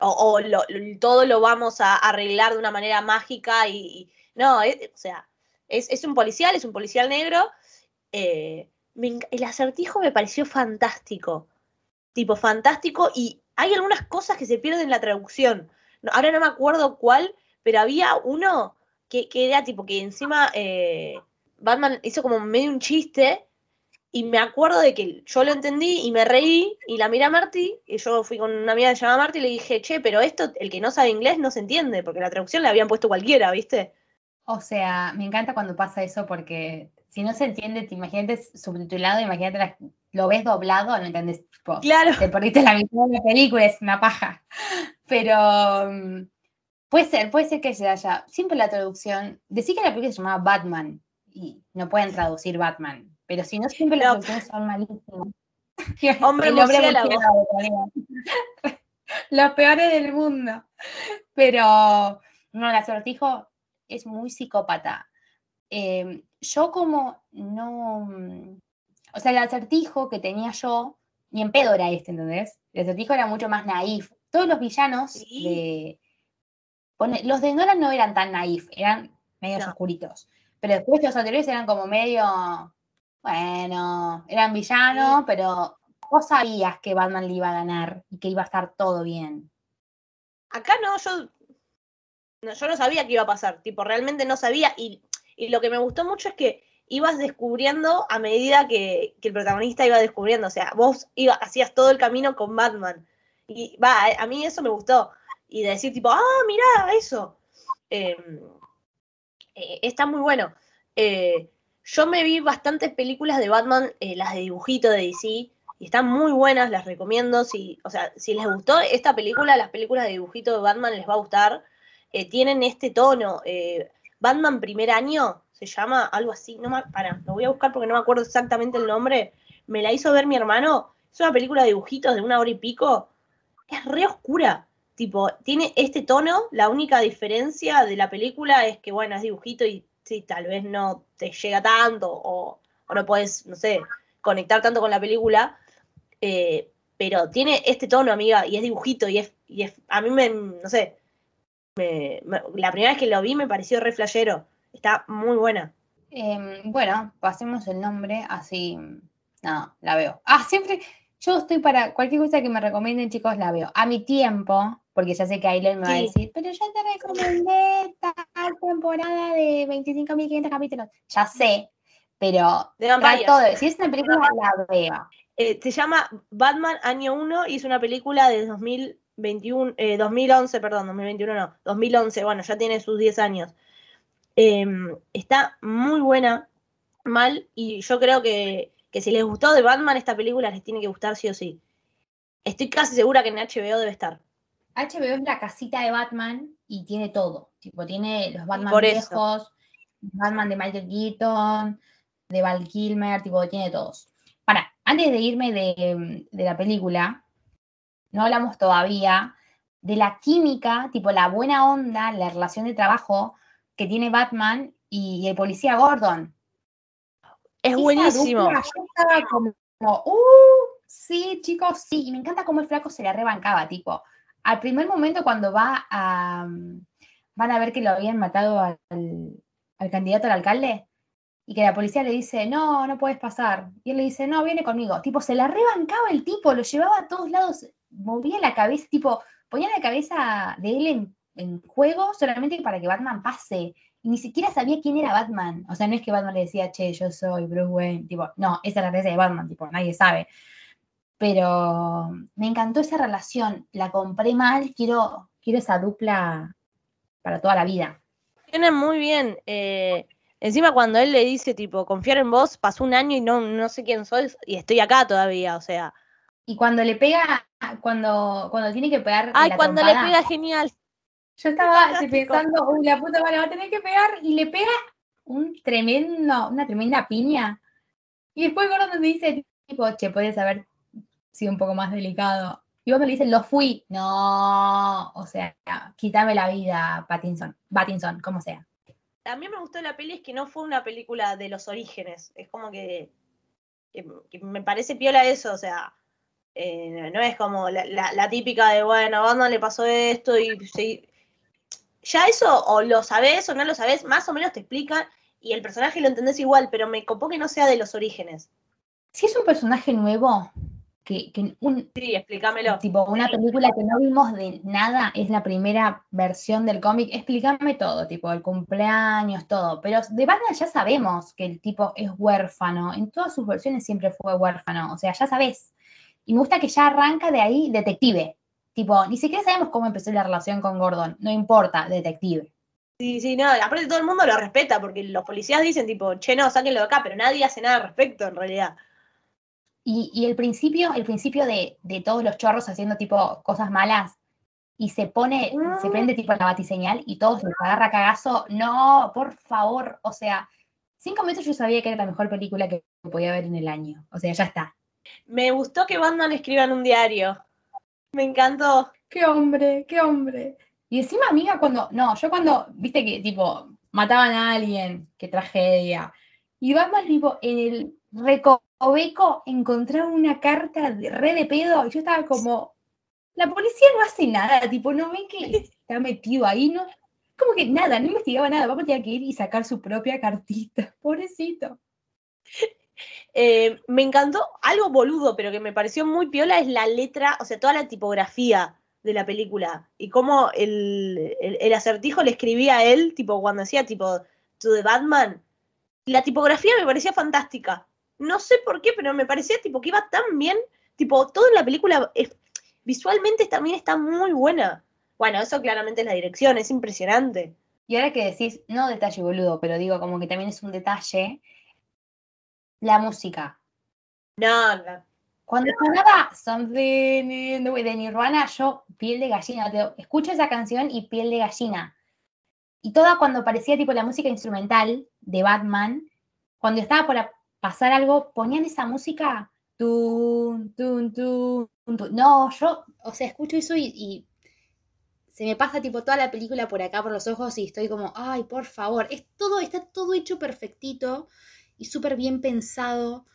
O, lo- todo lo vamos a arreglar de una manera mágica y, no, es- o sea, es, es un policial, es un policial negro. eh, el acertijo me pareció fantástico, tipo fantástico y hay algunas cosas que se pierden en la traducción. No, ahora no me acuerdo cuál, pero había uno que, que era tipo que encima eh, Batman hizo como medio un chiste y me acuerdo de que yo lo entendí y me reí y la miré a Marty y yo fui con una amiga que se llama Marty y le dije, che, pero esto, el que no sabe inglés no se entiende, porque la traducción la habían puesto cualquiera, ¿viste? O sea, me encanta cuando pasa eso porque si no se entiende, te imagínate subtitulado, imagínate la- lo ves doblado, no entendés. tipo, Claro. te perdiste la mitad de la película, es una paja. Pero mm, puede ser, puede ser que se haya. Siempre la traducción. Decir que la película se llamaba Batman y no pueden traducir Batman. Pero si no, siempre las No. traducciones son malísimas. Hombre murciélago. Los peores del mundo. Pero no, el acertijo es muy psicópata. Eh, yo como no... mm, O sea, el acertijo que tenía yo, ni en pedo era este, ¿entendés? El acertijo era mucho más naif. Todos los villanos Sí. de... pone- los de Nolan no eran tan naif, eran medios No. oscuritos. Pero después los anteriores eran como medio... Bueno, eran villanos, pero vos sabías que Batman le iba a ganar y que iba a estar todo bien. Acá no, yo no, yo no sabía qué iba a pasar, tipo, realmente no sabía y, y lo que me gustó mucho es que ibas descubriendo a medida que, que el protagonista iba descubriendo, o sea, vos iba, hacías todo el camino con Batman y va, a, a mí eso me gustó y de decir tipo, ah, mirá, eso. Eh, eh, está muy bueno. Eh, yo me vi bastantes películas de Batman, eh, las de dibujito de DC, y están muy buenas, las recomiendo. Si, o sea, si les gustó esta película, las películas de dibujito de Batman les va a gustar. Eh, tienen este tono. eh, Batman primer año se llama algo así. No me, para, lo voy a buscar porque no me acuerdo exactamente el nombre. Me la hizo ver mi hermano. Es una película de dibujitos de una hora y pico. Es re oscura. Tipo, tiene este tono. La única diferencia de la película es que, bueno, es dibujito y sí, tal vez no te llega tanto o, o no puedes, no sé, conectar tanto con la película. eh, pero tiene este tono, amiga, y es dibujito y es, y es a mí me, no sé, me- me- la primera vez que lo vi me pareció re flashero. Está muy buena. Em, bueno, pasemos el nombre, así. No, la veo. Ah, siempre. Yo estoy para cualquier cosa que me recomienden, chicos, la veo. A mi tiempo, porque ya sé que Aileen me va a decir, pero yo te recomendé tal temporada de 25.500 capítulos. Ya sé, pero De Vampires. trato de. Si es una película, la veo. Eh, se llama Batman Año 1 y es una película de 2021, eh, 2011, perdón, 2021 no, 2011, bueno, ya tiene sus 10 años. Em, está muy buena, mal, y yo creo que, que si les gustó de Batman esta película les tiene que gustar sí o sí. Estoy casi segura que en HBO debe estar. HBO es la casita de Batman y tiene todo. Tipo, tiene los Batman viejos, Batman de Michael Keaton, de Val Kilmer, tipo, tiene todos. Para, antes de irme de, de la película, no hablamos todavía de la química, tipo la buena onda, la relación de trabajo que tiene Batman y el policía Gordon. Es Esa buenísimo. dupla, yo estaba como, uh, sí, chicos, sí. Y me encanta cómo el flaco se la rebancaba, tipo. Al primer momento cuando va a. mm, van a ver que lo habían matado al, candidato al alcalde y que la policía le dice, no, no puedes pasar. Y él le dice, no, viene conmigo. Tipo, se la rebancaba el tipo, lo llevaba a todos lados, movía la cabeza, tipo, ponían la cabeza de él en, en juego solamente para que Batman pase. Y ni siquiera sabía quién era Batman. O sea, no es que Batman le decía, che, yo soy Bruce Wayne. Tipo, no, esa es la cabeza de Batman, tipo, nadie sabe. Pero me encantó esa relación. La compré mal, quiero, quiero esa dupla para toda la vida. Tiene muy bien. eh, encima cuando él le dice, tipo, confiar en vos, pasó un año y no, no sé quién soy y estoy acá todavía, o sea. Y cuando le pega, cuando, cuando tiene que pegar. Ay, la cuando le pega genial. Yo estaba pensando, uy, la puta madre va a tener que pegar. Y le pega un tremendo, una tremenda piña. Y después Gordon dice, tipo, che, podrías haber sido un poco más delicado. Y vos me dices, lo fui. No, o sea, quítame la vida, Pattinson, Pattinson, como sea. También me gustó de la peli es que no fue una película de los orígenes. Es como que, que- que me parece piola eso, o sea, eh, no es como la, la- la típica de, bueno, a Batman le pasó esto y se- ya eso o lo sabes o no lo sabes, más o menos te explican y el personaje lo entendés igual, pero me copó que no sea de los orígenes. Si es un personaje nuevo, que, que un, Sí, explícamelo. tipo una película que no vimos de nada, es la primera versión del cómic, explícame todo, tipo el cumpleaños, todo. Pero de Batman ya sabemos que el tipo es huérfano, en todas sus versiones siempre fue huérfano, o sea, ya sabes. Y me gusta que ya arranca de ahí detective. Tipo, ni siquiera sabemos cómo empezó la relación con Gordon, no importa, detective. Sí, sí, no, aparte todo el mundo lo respeta porque los policías dicen tipo, che, no, sáquenlo de acá, pero nadie hace nada al respecto en realidad. Y, y el principio, el principio de, de todos los chorros haciendo tipo cosas malas y se pone, se Mm. prende tipo la batiseñal y todos les agarra cagazo. No, por favor, o sea, cinco minutos yo sabía que era la mejor película que podía ver en el año. O sea, ya está. Me gustó que Batman escriba en un diario. Me encantó. Qué hombre, qué hombre. Y encima, amiga, cuando, no, yo cuando, viste que tipo, mataban a alguien, qué tragedia. Y Batman, tipo, en el recoveco encontraba una carta de re de pedo, y yo estaba como, la policía no hace nada, tipo, no ven que está metido ahí, no, como que nada, no investigaba nada, Batman tenía que ir y sacar su propia cartita, pobrecito. Eh, me encantó algo boludo, pero que me pareció muy piola es la letra, o sea, toda la tipografía de la película y cómo el, el- el acertijo le escribía a él, tipo cuando decía tipo to the Batman. La tipografía me parecía fantástica. No sé por qué, pero me parecía tipo que iba tan bien, tipo todo en la película es- visualmente también está muy buena. Bueno, eso claramente es la dirección, es impresionante. Y ahora que decís, no detalle boludo, pero digo, como que también es un detalle, la música. No, no. Cuando sonaba Something in the Way de Nirvana, yo piel de gallina. te- escucho esa canción y piel de gallina. Y toda cuando parecía tipo la música instrumental de Batman, cuando estaba por a- pasar algo, ponían esa música. Tun, tun, tun. No, yo, o sea, escucho eso y, se me pasa tipo toda la película por acá, por los ojos, y estoy como, ay, por favor, es todo, está todo hecho perfectito y súper bien pensado.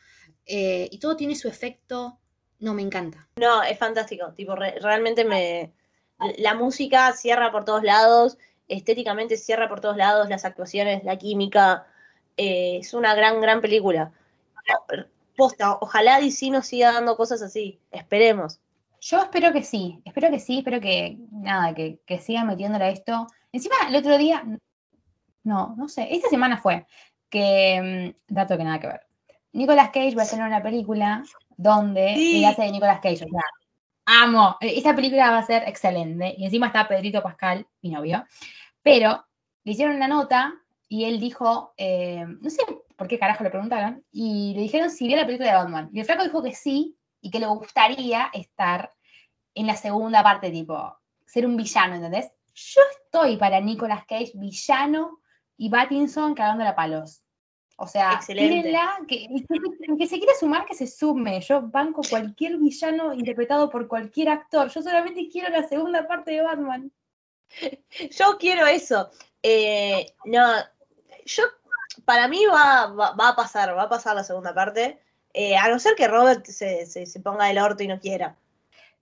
eh, y todo tiene su efecto. No, me encanta. No, es fantástico. Tipo, re- realmente me. La música cierra por todos lados, estéticamente cierra por todos lados, las actuaciones, la química. Eh, es una gran, gran película. Posta, ojalá DC nos siga dando cosas así. Esperemos. Yo espero que sí, espero que sí, espero que, nada, que, que sigan metiéndole a esto. Encima, el otro día, no, no sé, esta semana fue que, mm, dato que nada que ver, Nicolas Cage va a hacer una película donde Sí. él hace de Nicolas Cage, o sea, amo, Eh, esta película va a ser excelente, y encima está Pedrito Pascal, mi novio, pero le hicieron una nota y él dijo, eh, no sé por qué carajo le preguntaron, y le dijeron si vio la película de Batman, y el flaco dijo que sí, y que le gustaría estar en la segunda parte, tipo, ser un villano, ¿entendés? Yo estoy para Nicolas Cage, villano, y Pattinson cagándola a palos. O sea, tírenla, que, que, que se quiera sumar, que se sume. Yo banco cualquier villano interpretado por cualquier actor. Yo solamente quiero la segunda parte de Batman. Yo quiero eso. Eh, no, yo. Para mí va, va, va a pasar, va a pasar la segunda parte. eh, a no ser que Robert se, se, se ponga del orto y no quiera.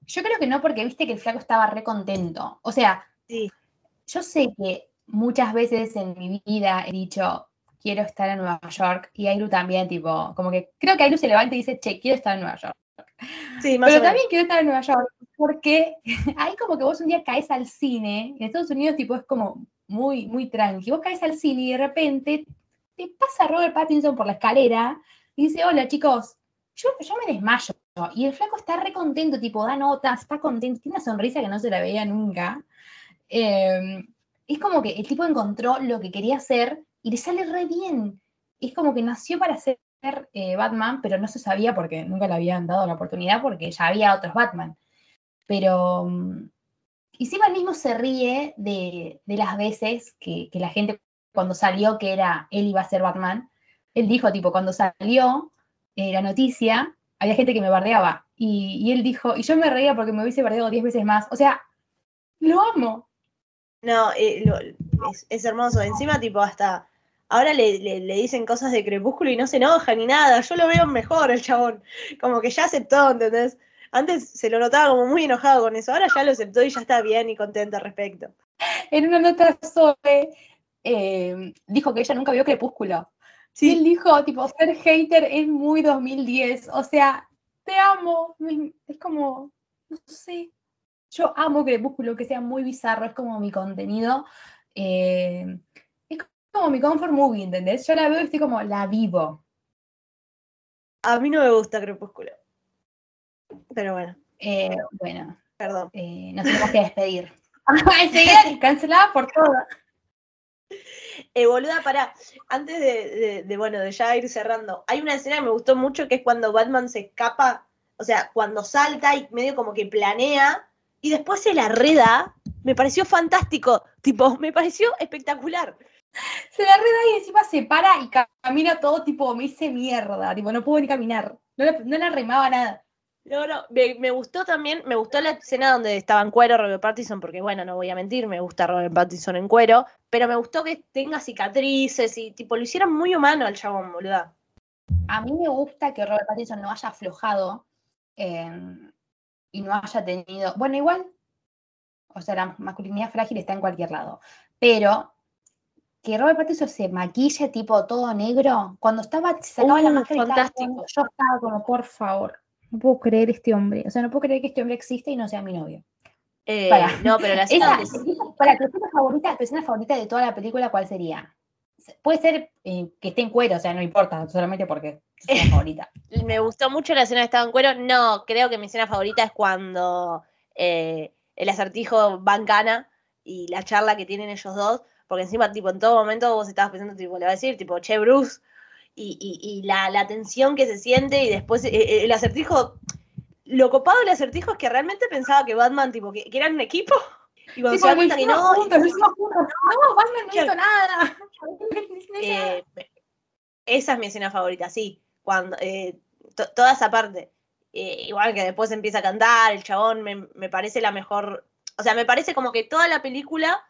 Yo creo que no, porque viste que el flaco estaba re contento. O sea, Sí. yo sé que muchas veces en mi vida he dicho, quiero estar en Nueva York, y Ailu también, tipo, como que creo que Ailu se levanta y dice, che, quiero estar en Nueva York. Sí, más Pero o menos. también quiero estar en Nueva York. porque ahí como que vos un día caes al cine, en Estados Unidos tipo es como muy, muy tranqui, vos caes al cine y de repente te pasa Robert Pattinson por la escalera y dice, hola chicos, yo, yo me desmayo. Y el flaco está re contento, tipo, da notas, está contento, tiene una sonrisa que no se la veía nunca. Eh, es como que el tipo encontró lo que quería hacer y le sale re bien. Es como que nació para ser eh, Batman, pero no se sabía porque nunca le habían dado la oportunidad porque ya había otros Batman. Pero mm, encima él mismo se ríe de, de las veces que, que la gente cuando salió que era él iba a ser Batman, él dijo, tipo, cuando salió eh, la noticia, había gente que me bardeaba. Y, y él dijo, y yo me reía porque me hubiese bardeado 10 veces más. O sea, lo amo. No, eh, es, hermoso. Encima, tipo, hasta ahora le, le- le dicen cosas de crepúsculo y no se enoja ni nada. Yo lo veo mejor el chabón. Como que ya aceptó, ¿entendés? Antes se lo notaba como muy enojado con eso. Ahora ya lo aceptó y ya está bien y contento al respecto. En una nota sobre, eh, dijo que ella nunca vio Crepúsculo. Y él dijo, tipo, ser hater es muy 2010. O sea, te amo. Es como, no sé. Yo amo Crepúsculo, que sea muy bizarro, es como mi contenido. eh, es como mi comfort movie, ¿entendés? Yo la veo y estoy como, la vivo. A mí no me gusta crepúsculo. Pero bueno, Eh, bueno, perdón. eh, nos tenemos que despedir. Enseguida cancelada por todo. Eh, boluda, pará. Antes de, de- de, bueno, de ya ir cerrando, hay una escena que me gustó mucho que es cuando Batman se escapa, o sea, cuando salta y medio como que planea y después se la reda. Me pareció fantástico, tipo, me pareció espectacular. Se la reda y encima se para y ca- camina todo tipo, me hice mierda, tipo, no puedo ni caminar. No la, no la remaba nada. No, no, me, me gustó también, me gustó la escena donde estaba en cuero Robert Pattinson, porque bueno, no voy a mentir, me gusta Robert Pattinson en cuero, pero me gustó que tenga cicatrices y tipo, lo hicieron muy humano al chabón, boluda. A mí me gusta que Robert Pattinson no haya aflojado eh, y no haya tenido. Bueno, igual, o sea, la masculinidad frágil está en cualquier lado, pero que Robert Pattinson se maquille tipo todo negro, cuando estaba, se sacaba la Uh, máscara fantástico. todo- yo estaba como, por favor, no puedo creer este hombre, o sea, no puedo creer que este hombre existe y no sea mi novio. Eh, no, pero la escena para tu escena favorita, tu escena favorita de toda la película, ¿cuál sería? Puede ser eh, que esté en cuero, o sea, no importa, solamente porque es escena favorita. me gustó mucho la escena de estaba en cuero. No, creo que mi escena favorita es cuando eh, el acertijo va en cana y la charla que tienen ellos dos, porque encima, tipo, en todo momento vos estabas pensando, tipo, le va a decir, tipo, che, Bruce, y, y- y la, la tensión que se siente, y después eh, eh, el acertijo, lo copado del acertijo es que realmente pensaba que Batman, tipo, que, que eran un equipo, y cuando se da cuenta que no, juntos. No, Batman no hizo nada. Eh, esa es mi escena favorita, sí. Cuando, eh, to- toda esa parte. Eh, igual que después empieza a cantar, el chabón me, me parece la mejor. O sea, me parece como que toda la película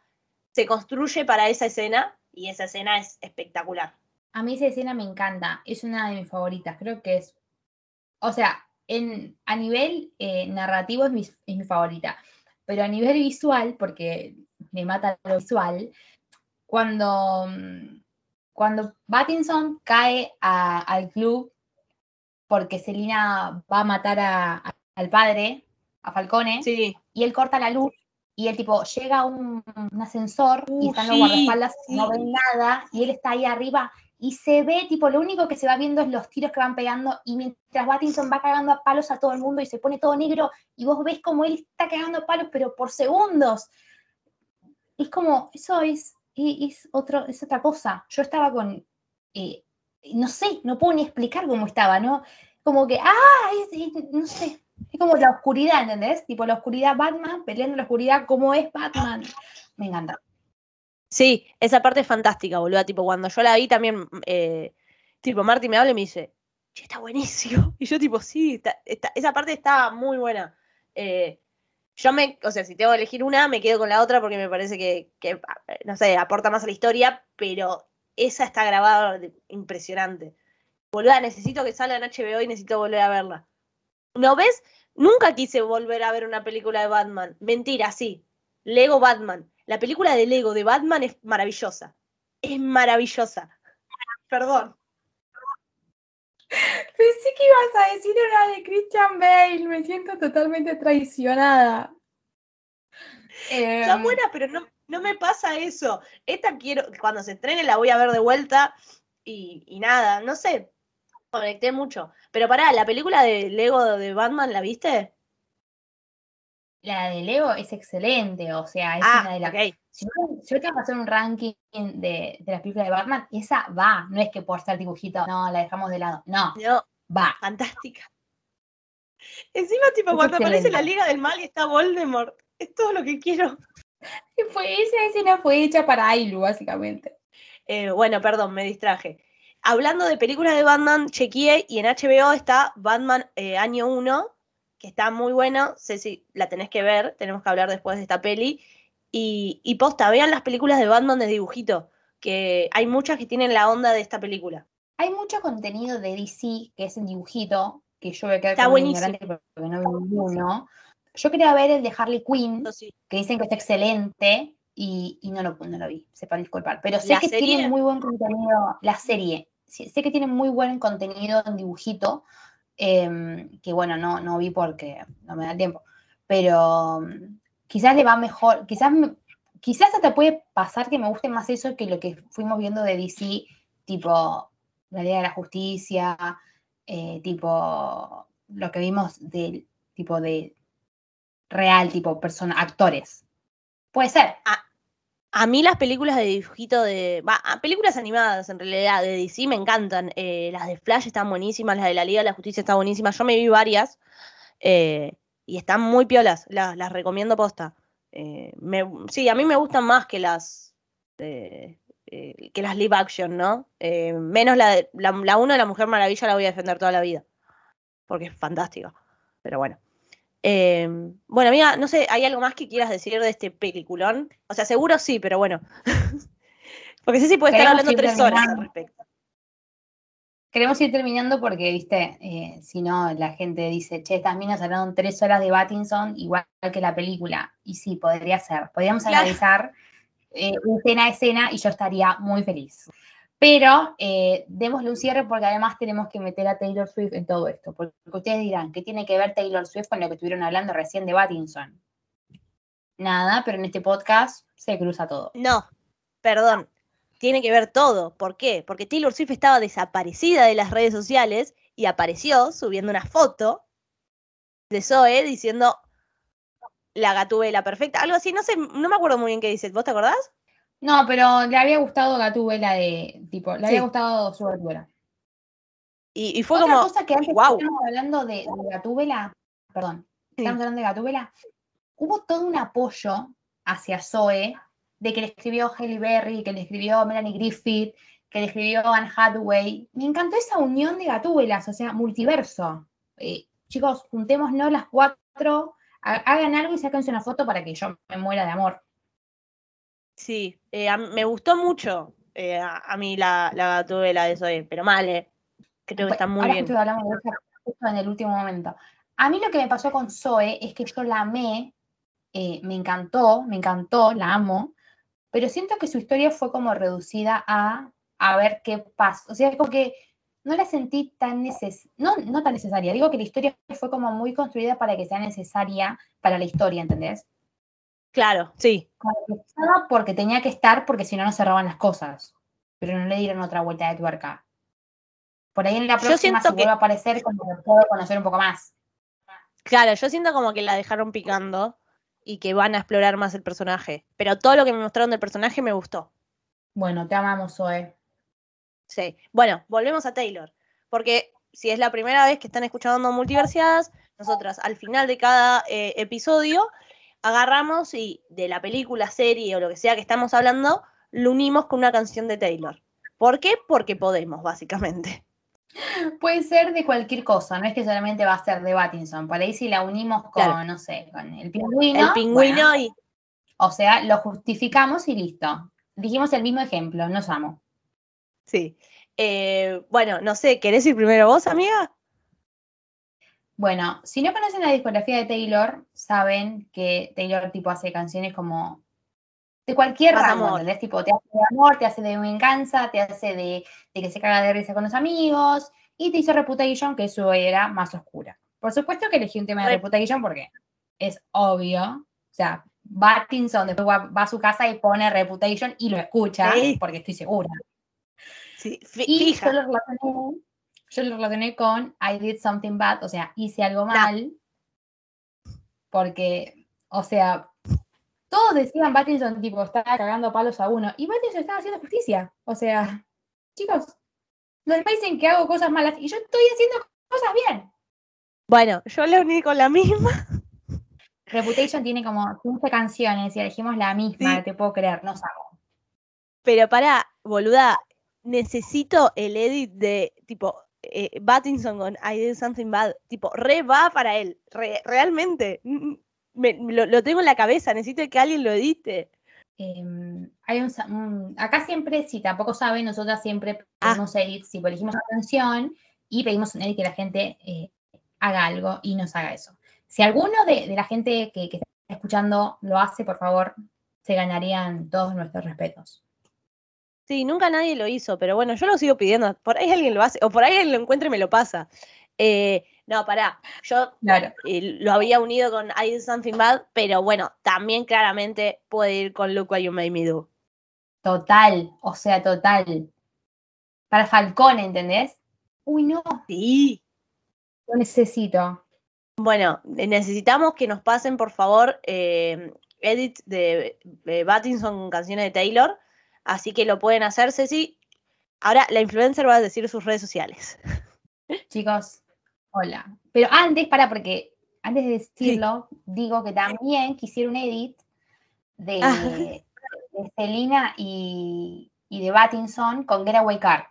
se construye para esa escena y esa escena es espectacular. A mí esa escena me encanta, es una de mis favoritas, creo que es, o sea, en, a nivel eh, narrativo es mi, es mi favorita, pero a nivel visual, porque me mata lo visual, cuando, mm, cuando Pattinson cae a- al club porque Selina va a matar a- a- al padre, a Falcone, Sí. y él corta la luz y él tipo llega a un, un ascensor y están los sí, guardaespaldas, no ven nada y él está ahí arriba y se ve tipo lo único que se va viendo es los tiros que van pegando y mientras Pattinson va cagando a palos a todo el mundo y se pone todo negro y vos ves como él está cagando a palos pero por segundos. Es como, eso es, es, es otro, es otra cosa. Yo estaba con, eh, no sé, no puedo ni explicar cómo estaba, ¿no? Como que, ah, no sé, es como la oscuridad, ¿entendés? Tipo la oscuridad Batman, peleando la oscuridad, ¿cómo es Batman? Me encanta. Sí, esa parte es fantástica, boluda. Tipo, cuando yo la vi también, eh, tipo, Marty me habla y me dice, che, está buenísimo. Y yo, tipo, sí, está- esa parte está muy buena. Eh, yo me, o sea, si tengo que elegir una, me quedo con la otra porque me parece que, que, no sé, aporta más a la historia, pero esa está grabada impresionante. Boluda, necesito que salga en HBO y necesito volver a verla. ¿No ves? Nunca quise volver a ver una película de Batman. Mentira, sí. Lego Batman. La película de Lego de Batman es maravillosa. Es maravillosa. Perdón. Pensé que ibas a decir una de Christian Bale. Me siento totalmente traicionada. Está Em, buena, pero no, no me pasa eso. Esta quiero, cuando se estrene la voy a ver de vuelta y, y nada, no sé. Conecté mucho. Pero pará, ¿la película de Lego de Batman la viste? La de Leo es excelente, o sea, es ah, una de las. Si yo, si yo tengo que hacer un ranking de, de las películas de Batman, esa va. No es que por ser dibujito, no, la dejamos de lado. No, No, va. fantástica. Encima, tipo, Es cuando aparece la. Liga del Mal y está Voldemort. Es todo lo que quiero. Y Fue, esa escena fue hecha para Ailu, básicamente. Eh, bueno, perdón, me distraje. Hablando de películas de Batman, chequeé y en HBO está Batman eh, Año 1, que está muy bueno. Sé si la tenés que ver, tenemos que hablar después de esta peli. Y, y posta, vean las películas de Batman de dibujito, que hay muchas que tienen la onda de esta película. Hay mucho contenido de DC que es en dibujito, que yo voy a quedar Está como ignorante porque no vi ninguno. Yo quería ver el de Harley Quinn, sí. que dicen que es excelente, y, y no, lo, no lo vi, sepan disculpar. Pero sé ¿La que serie? tiene muy buen contenido, la serie, sí, sé que tiene muy buen contenido en dibujito, em, que bueno, no, no vi porque no me da tiempo, pero mm, quizás le va mejor, quizás, quizás hasta puede pasar que me guste más eso que lo que fuimos viendo de DC, tipo la Liga de la Justicia, eh, tipo lo que vimos del tipo de real, tipo persona, actores. Puede ser. A mí las películas de dibujito de. Películas animadas en realidad de DC me encantan. Eh, las de Flash están buenísimas, las de la Liga de la Justicia están buenísimas. Yo me vi varias eh, y están muy piolas. Las, las recomiendo posta. Eh, me- sí, a mí me gustan más que las. eh, que las live action, ¿no? Menos la, de- la, la 1 de la Mujer Maravilla la voy a defender toda la vida. Porque es fantástica. Pero bueno. Eh, bueno, amiga, no sé, ¿hay algo más que quieras decir de este peliculón? O sea, seguro sí, pero bueno. Porque sí, sí puede estar hablando tres horas al respecto. Queremos ir terminando porque, viste, eh, si no, la gente dice, che, estas minas hablaron tres horas de Battinson, igual que la película. Y sí, podría ser. Podríamos Claro. analizar eh, escena a escena y yo estaría muy feliz. Pero eh, démosle un cierre porque además tenemos que meter a Taylor Swift en todo esto. Porque ustedes dirán, ¿qué tiene que ver Taylor Swift con lo que estuvieron hablando recién de Battinson? Nada, pero en este podcast se cruza todo. No, perdón. Tiene que ver todo. ¿Por qué? Porque Taylor Swift estaba desaparecida de las redes sociales y apareció subiendo una foto de Zoe diciendo la gatubela perfecta. Algo así, no sé, no me acuerdo muy bien qué dice. ¿Vos te acordás? No, pero le había gustado Gatúbela de, tipo, le Sí. había gustado su Gatúbela. Y, y fue Otra como. cosa que antes guau. estábamos hablando de, de Gatúbela, perdón, Sí. estamos hablando de Gatúbela, hubo todo un apoyo hacia Zoe, de que le escribió Halle Berry, que le escribió Melanie Griffith, que le escribió Anne Hathaway. Me encantó esa unión de Gatúbelas, o sea, multiverso. Eh, chicos, juntémonos las cuatro, ha- hagan algo y sáquense una foto para que yo me muera de amor. Sí, eh, a- me gustó mucho eh, a, a mí la, la gatubela de Zoe, pero mal, eh. Creo que está muy Ahora bien. justo hablamos de justo en el último momento. A mí lo que me pasó con Zoe es que yo la amé, eh, me encantó, me encantó, la amo, pero siento que su historia fue como reducida a a ver qué pasa. O sea, como que no la sentí tan necesaria, no, no tan necesaria, digo que la historia fue como muy construida para que sea necesaria para la historia, ¿entendés? Claro, sí. Que porque tenía que estar, porque si no, no cerraban las cosas, pero no le dieron otra vuelta de tuerca. Por ahí en la Yo próxima, siento si que- vuelve a aparecer, como que puedo conocer un poco más. Claro, yo siento como que la dejaron picando y que van a explorar más el personaje. Pero todo lo que me mostraron del personaje me gustó. Bueno, te amamos, Zoe. Sí. Bueno, volvemos a Taylor. Porque si es la primera vez que están escuchando Multiversiadas, nosotras al final de cada eh, episodio agarramos y de la película, serie o lo que sea que estamos hablando, lo unimos con una canción de Taylor. ¿Por qué? Porque podemos, básicamente. Puede ser de cualquier cosa, no es que solamente va a ser de Battinson. Por ahí si la unimos con, Claro. no sé, con el pingüino. el pingüino bueno, y. O sea, lo justificamos y listo. Dijimos el mismo ejemplo, nos amo. Sí. Eh, bueno, no sé, ¿querés ir primero vos, amiga? Bueno, si no conocen la discografía de Taylor, saben que Taylor tipo hace canciones como de cualquier Más amor. ¿entendés? Tipo, te hace de amor, te hace de venganza, te hace de, de que se caga de risa con los amigos, y te hizo Reputation, que su era más oscura. Por supuesto que elegí un tema de Re- Reputation porque es obvio. O sea, Battinson después va, va a su casa y pone Reputation y lo escucha, Sí. porque estoy segura. Sí, Y fija. yo lo, relacioné, yo lo relacioné con I did something bad, o sea, hice algo mal. Porque, o sea, todos decían Battinson, tipo, estaba cagando palos a uno. Y Battinson estaba haciendo justicia. O sea, chicos, los demás dicen que hago cosas malas y yo estoy haciendo cosas bien. Bueno, yo le uní con la misma. Reputation tiene como 15 canciones y elegimos la misma, Sí. te puedo creer, no sabemos. Pero para, boluda, necesito el edit de tipo eh, Battinson con I did something bad. Tipo, re va para él. re- realmente. Mm, me- lo, lo tengo en la cabeza. Necesito que alguien lo edite. Em, hay un, acá siempre, si tampoco saben, nosotras siempre Ah. pedimos edits, tipo, elegimos una canción y pedimos un edit que la gente eh, haga algo y nos haga eso. Si alguno de, de la gente que, que está escuchando lo hace, por favor, se ganarían todos nuestros respetos. Sí, nunca nadie lo hizo, pero bueno, yo lo sigo pidiendo. Por ahí alguien lo hace, o por ahí alguien lo encuentra y me lo pasa. Eh, no, pará. Yo Claro. eh, lo había unido con I did something bad, pero bueno, también claramente puede ir con Look What You Made Me Do. Total, o sea, total. Para Falcón, ¿entendés? Uy, no, Sí. lo necesito. Bueno, eh, necesitamos que nos pasen, por favor, eh, edits de, de Battinson con canciones de Taylor. Así que lo pueden hacer, Ceci. Ahora la influencer va a decir sus redes sociales. Chicos, hola. Pero antes, para, porque antes de decirlo, digo que también quisiera un edit de, Ah. de Selena y, y de Battinson con Getaway Car.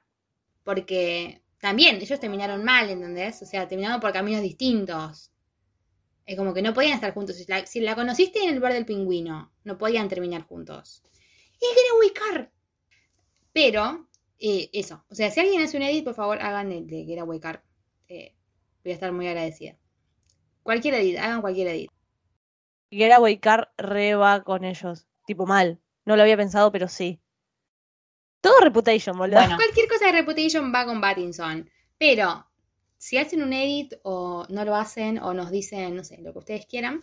Porque también ellos terminaron mal, ¿entendés? O sea, terminaron por caminos distintos. Es como que no podían estar juntos. Si la, si la conociste en el lugar del pingüino, no podían terminar juntos. Es Getaway Car. Pero, eh, eso. O sea, si alguien hace un edit, por favor, hagan el de Getaway Car. Eh, voy a estar muy agradecida. Cualquier edit, hagan cualquier edit. Getaway Car re va con ellos. Tipo mal. No lo había pensado, pero sí. Todo Reputation, boludo. Bueno, cualquier cosa de Reputation va con Battinson. Pero si hacen un edit o no lo hacen o nos dicen, no sé, lo que ustedes quieran,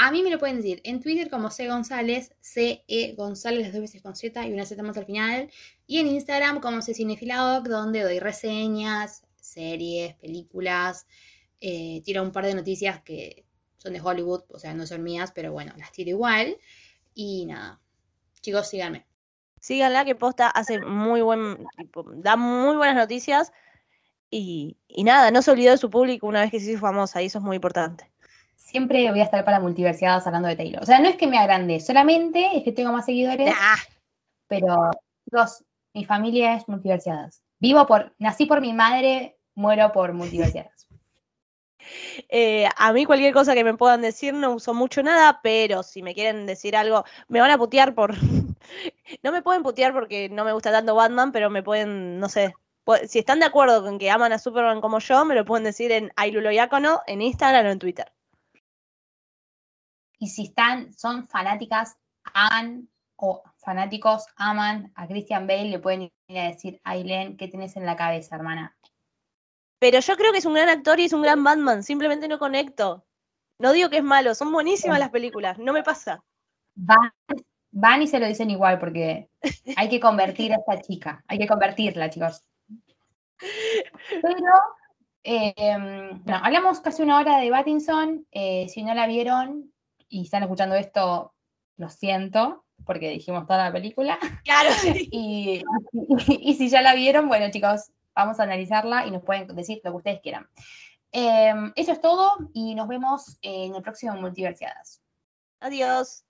a mí me lo pueden decir en Twitter como C González, C E González, las dos veces con Z y una Z más al final. Y en Instagram como C Cinefiladoc, donde doy reseñas, series, películas. eh, tiro un par de noticias que son de Hollywood, o sea, no son mías, pero bueno, las tiro igual. Y nada, chicos, síganme. Síganla que posta hace muy buen. da muy buenas noticias. Y, y nada, no se olvidó de su público una vez que se hizo famosa, y eso es muy importante. Siempre voy a estar para multiversidades hablando de Taylor. O sea, no es que me agrande, solamente es que tengo más seguidores, Ah, pero chicos, mi familia es multiversidades. Vivo por, nací por mi madre, muero por multiversidades. eh, a mí cualquier cosa que me puedan decir no uso mucho nada, pero si me quieren decir algo, me van a putear por... no me pueden putear porque no me gusta tanto Batman, pero me pueden, no sé, si están de acuerdo con que aman a Superman como yo, me lo pueden decir en Ailuloyacono, en Instagram o en Twitter. Y si están, son fanáticas, aman o fanáticos aman a Christian Bale, le pueden ir a decir, Aileen, ¿qué tenés en la cabeza, hermana? Pero yo creo que es un gran actor y es un gran Batman, simplemente no conecto. No digo que es malo, son buenísimas las películas, no me pasa. Van, van y se lo dicen igual porque hay que convertir a esta chica, hay que convertirla, chicos. Pero, eh, bueno, hablamos casi una hora de Battinson. eh, si no la vieron y están escuchando esto, lo siento, porque dijimos toda la película. Claro. Y, y- y si ya la vieron, bueno, chicos, vamos a analizarla y nos pueden decir lo que ustedes quieran. Eh, eso es todo y nos vemos en el próximo Multiversiadas. Adiós.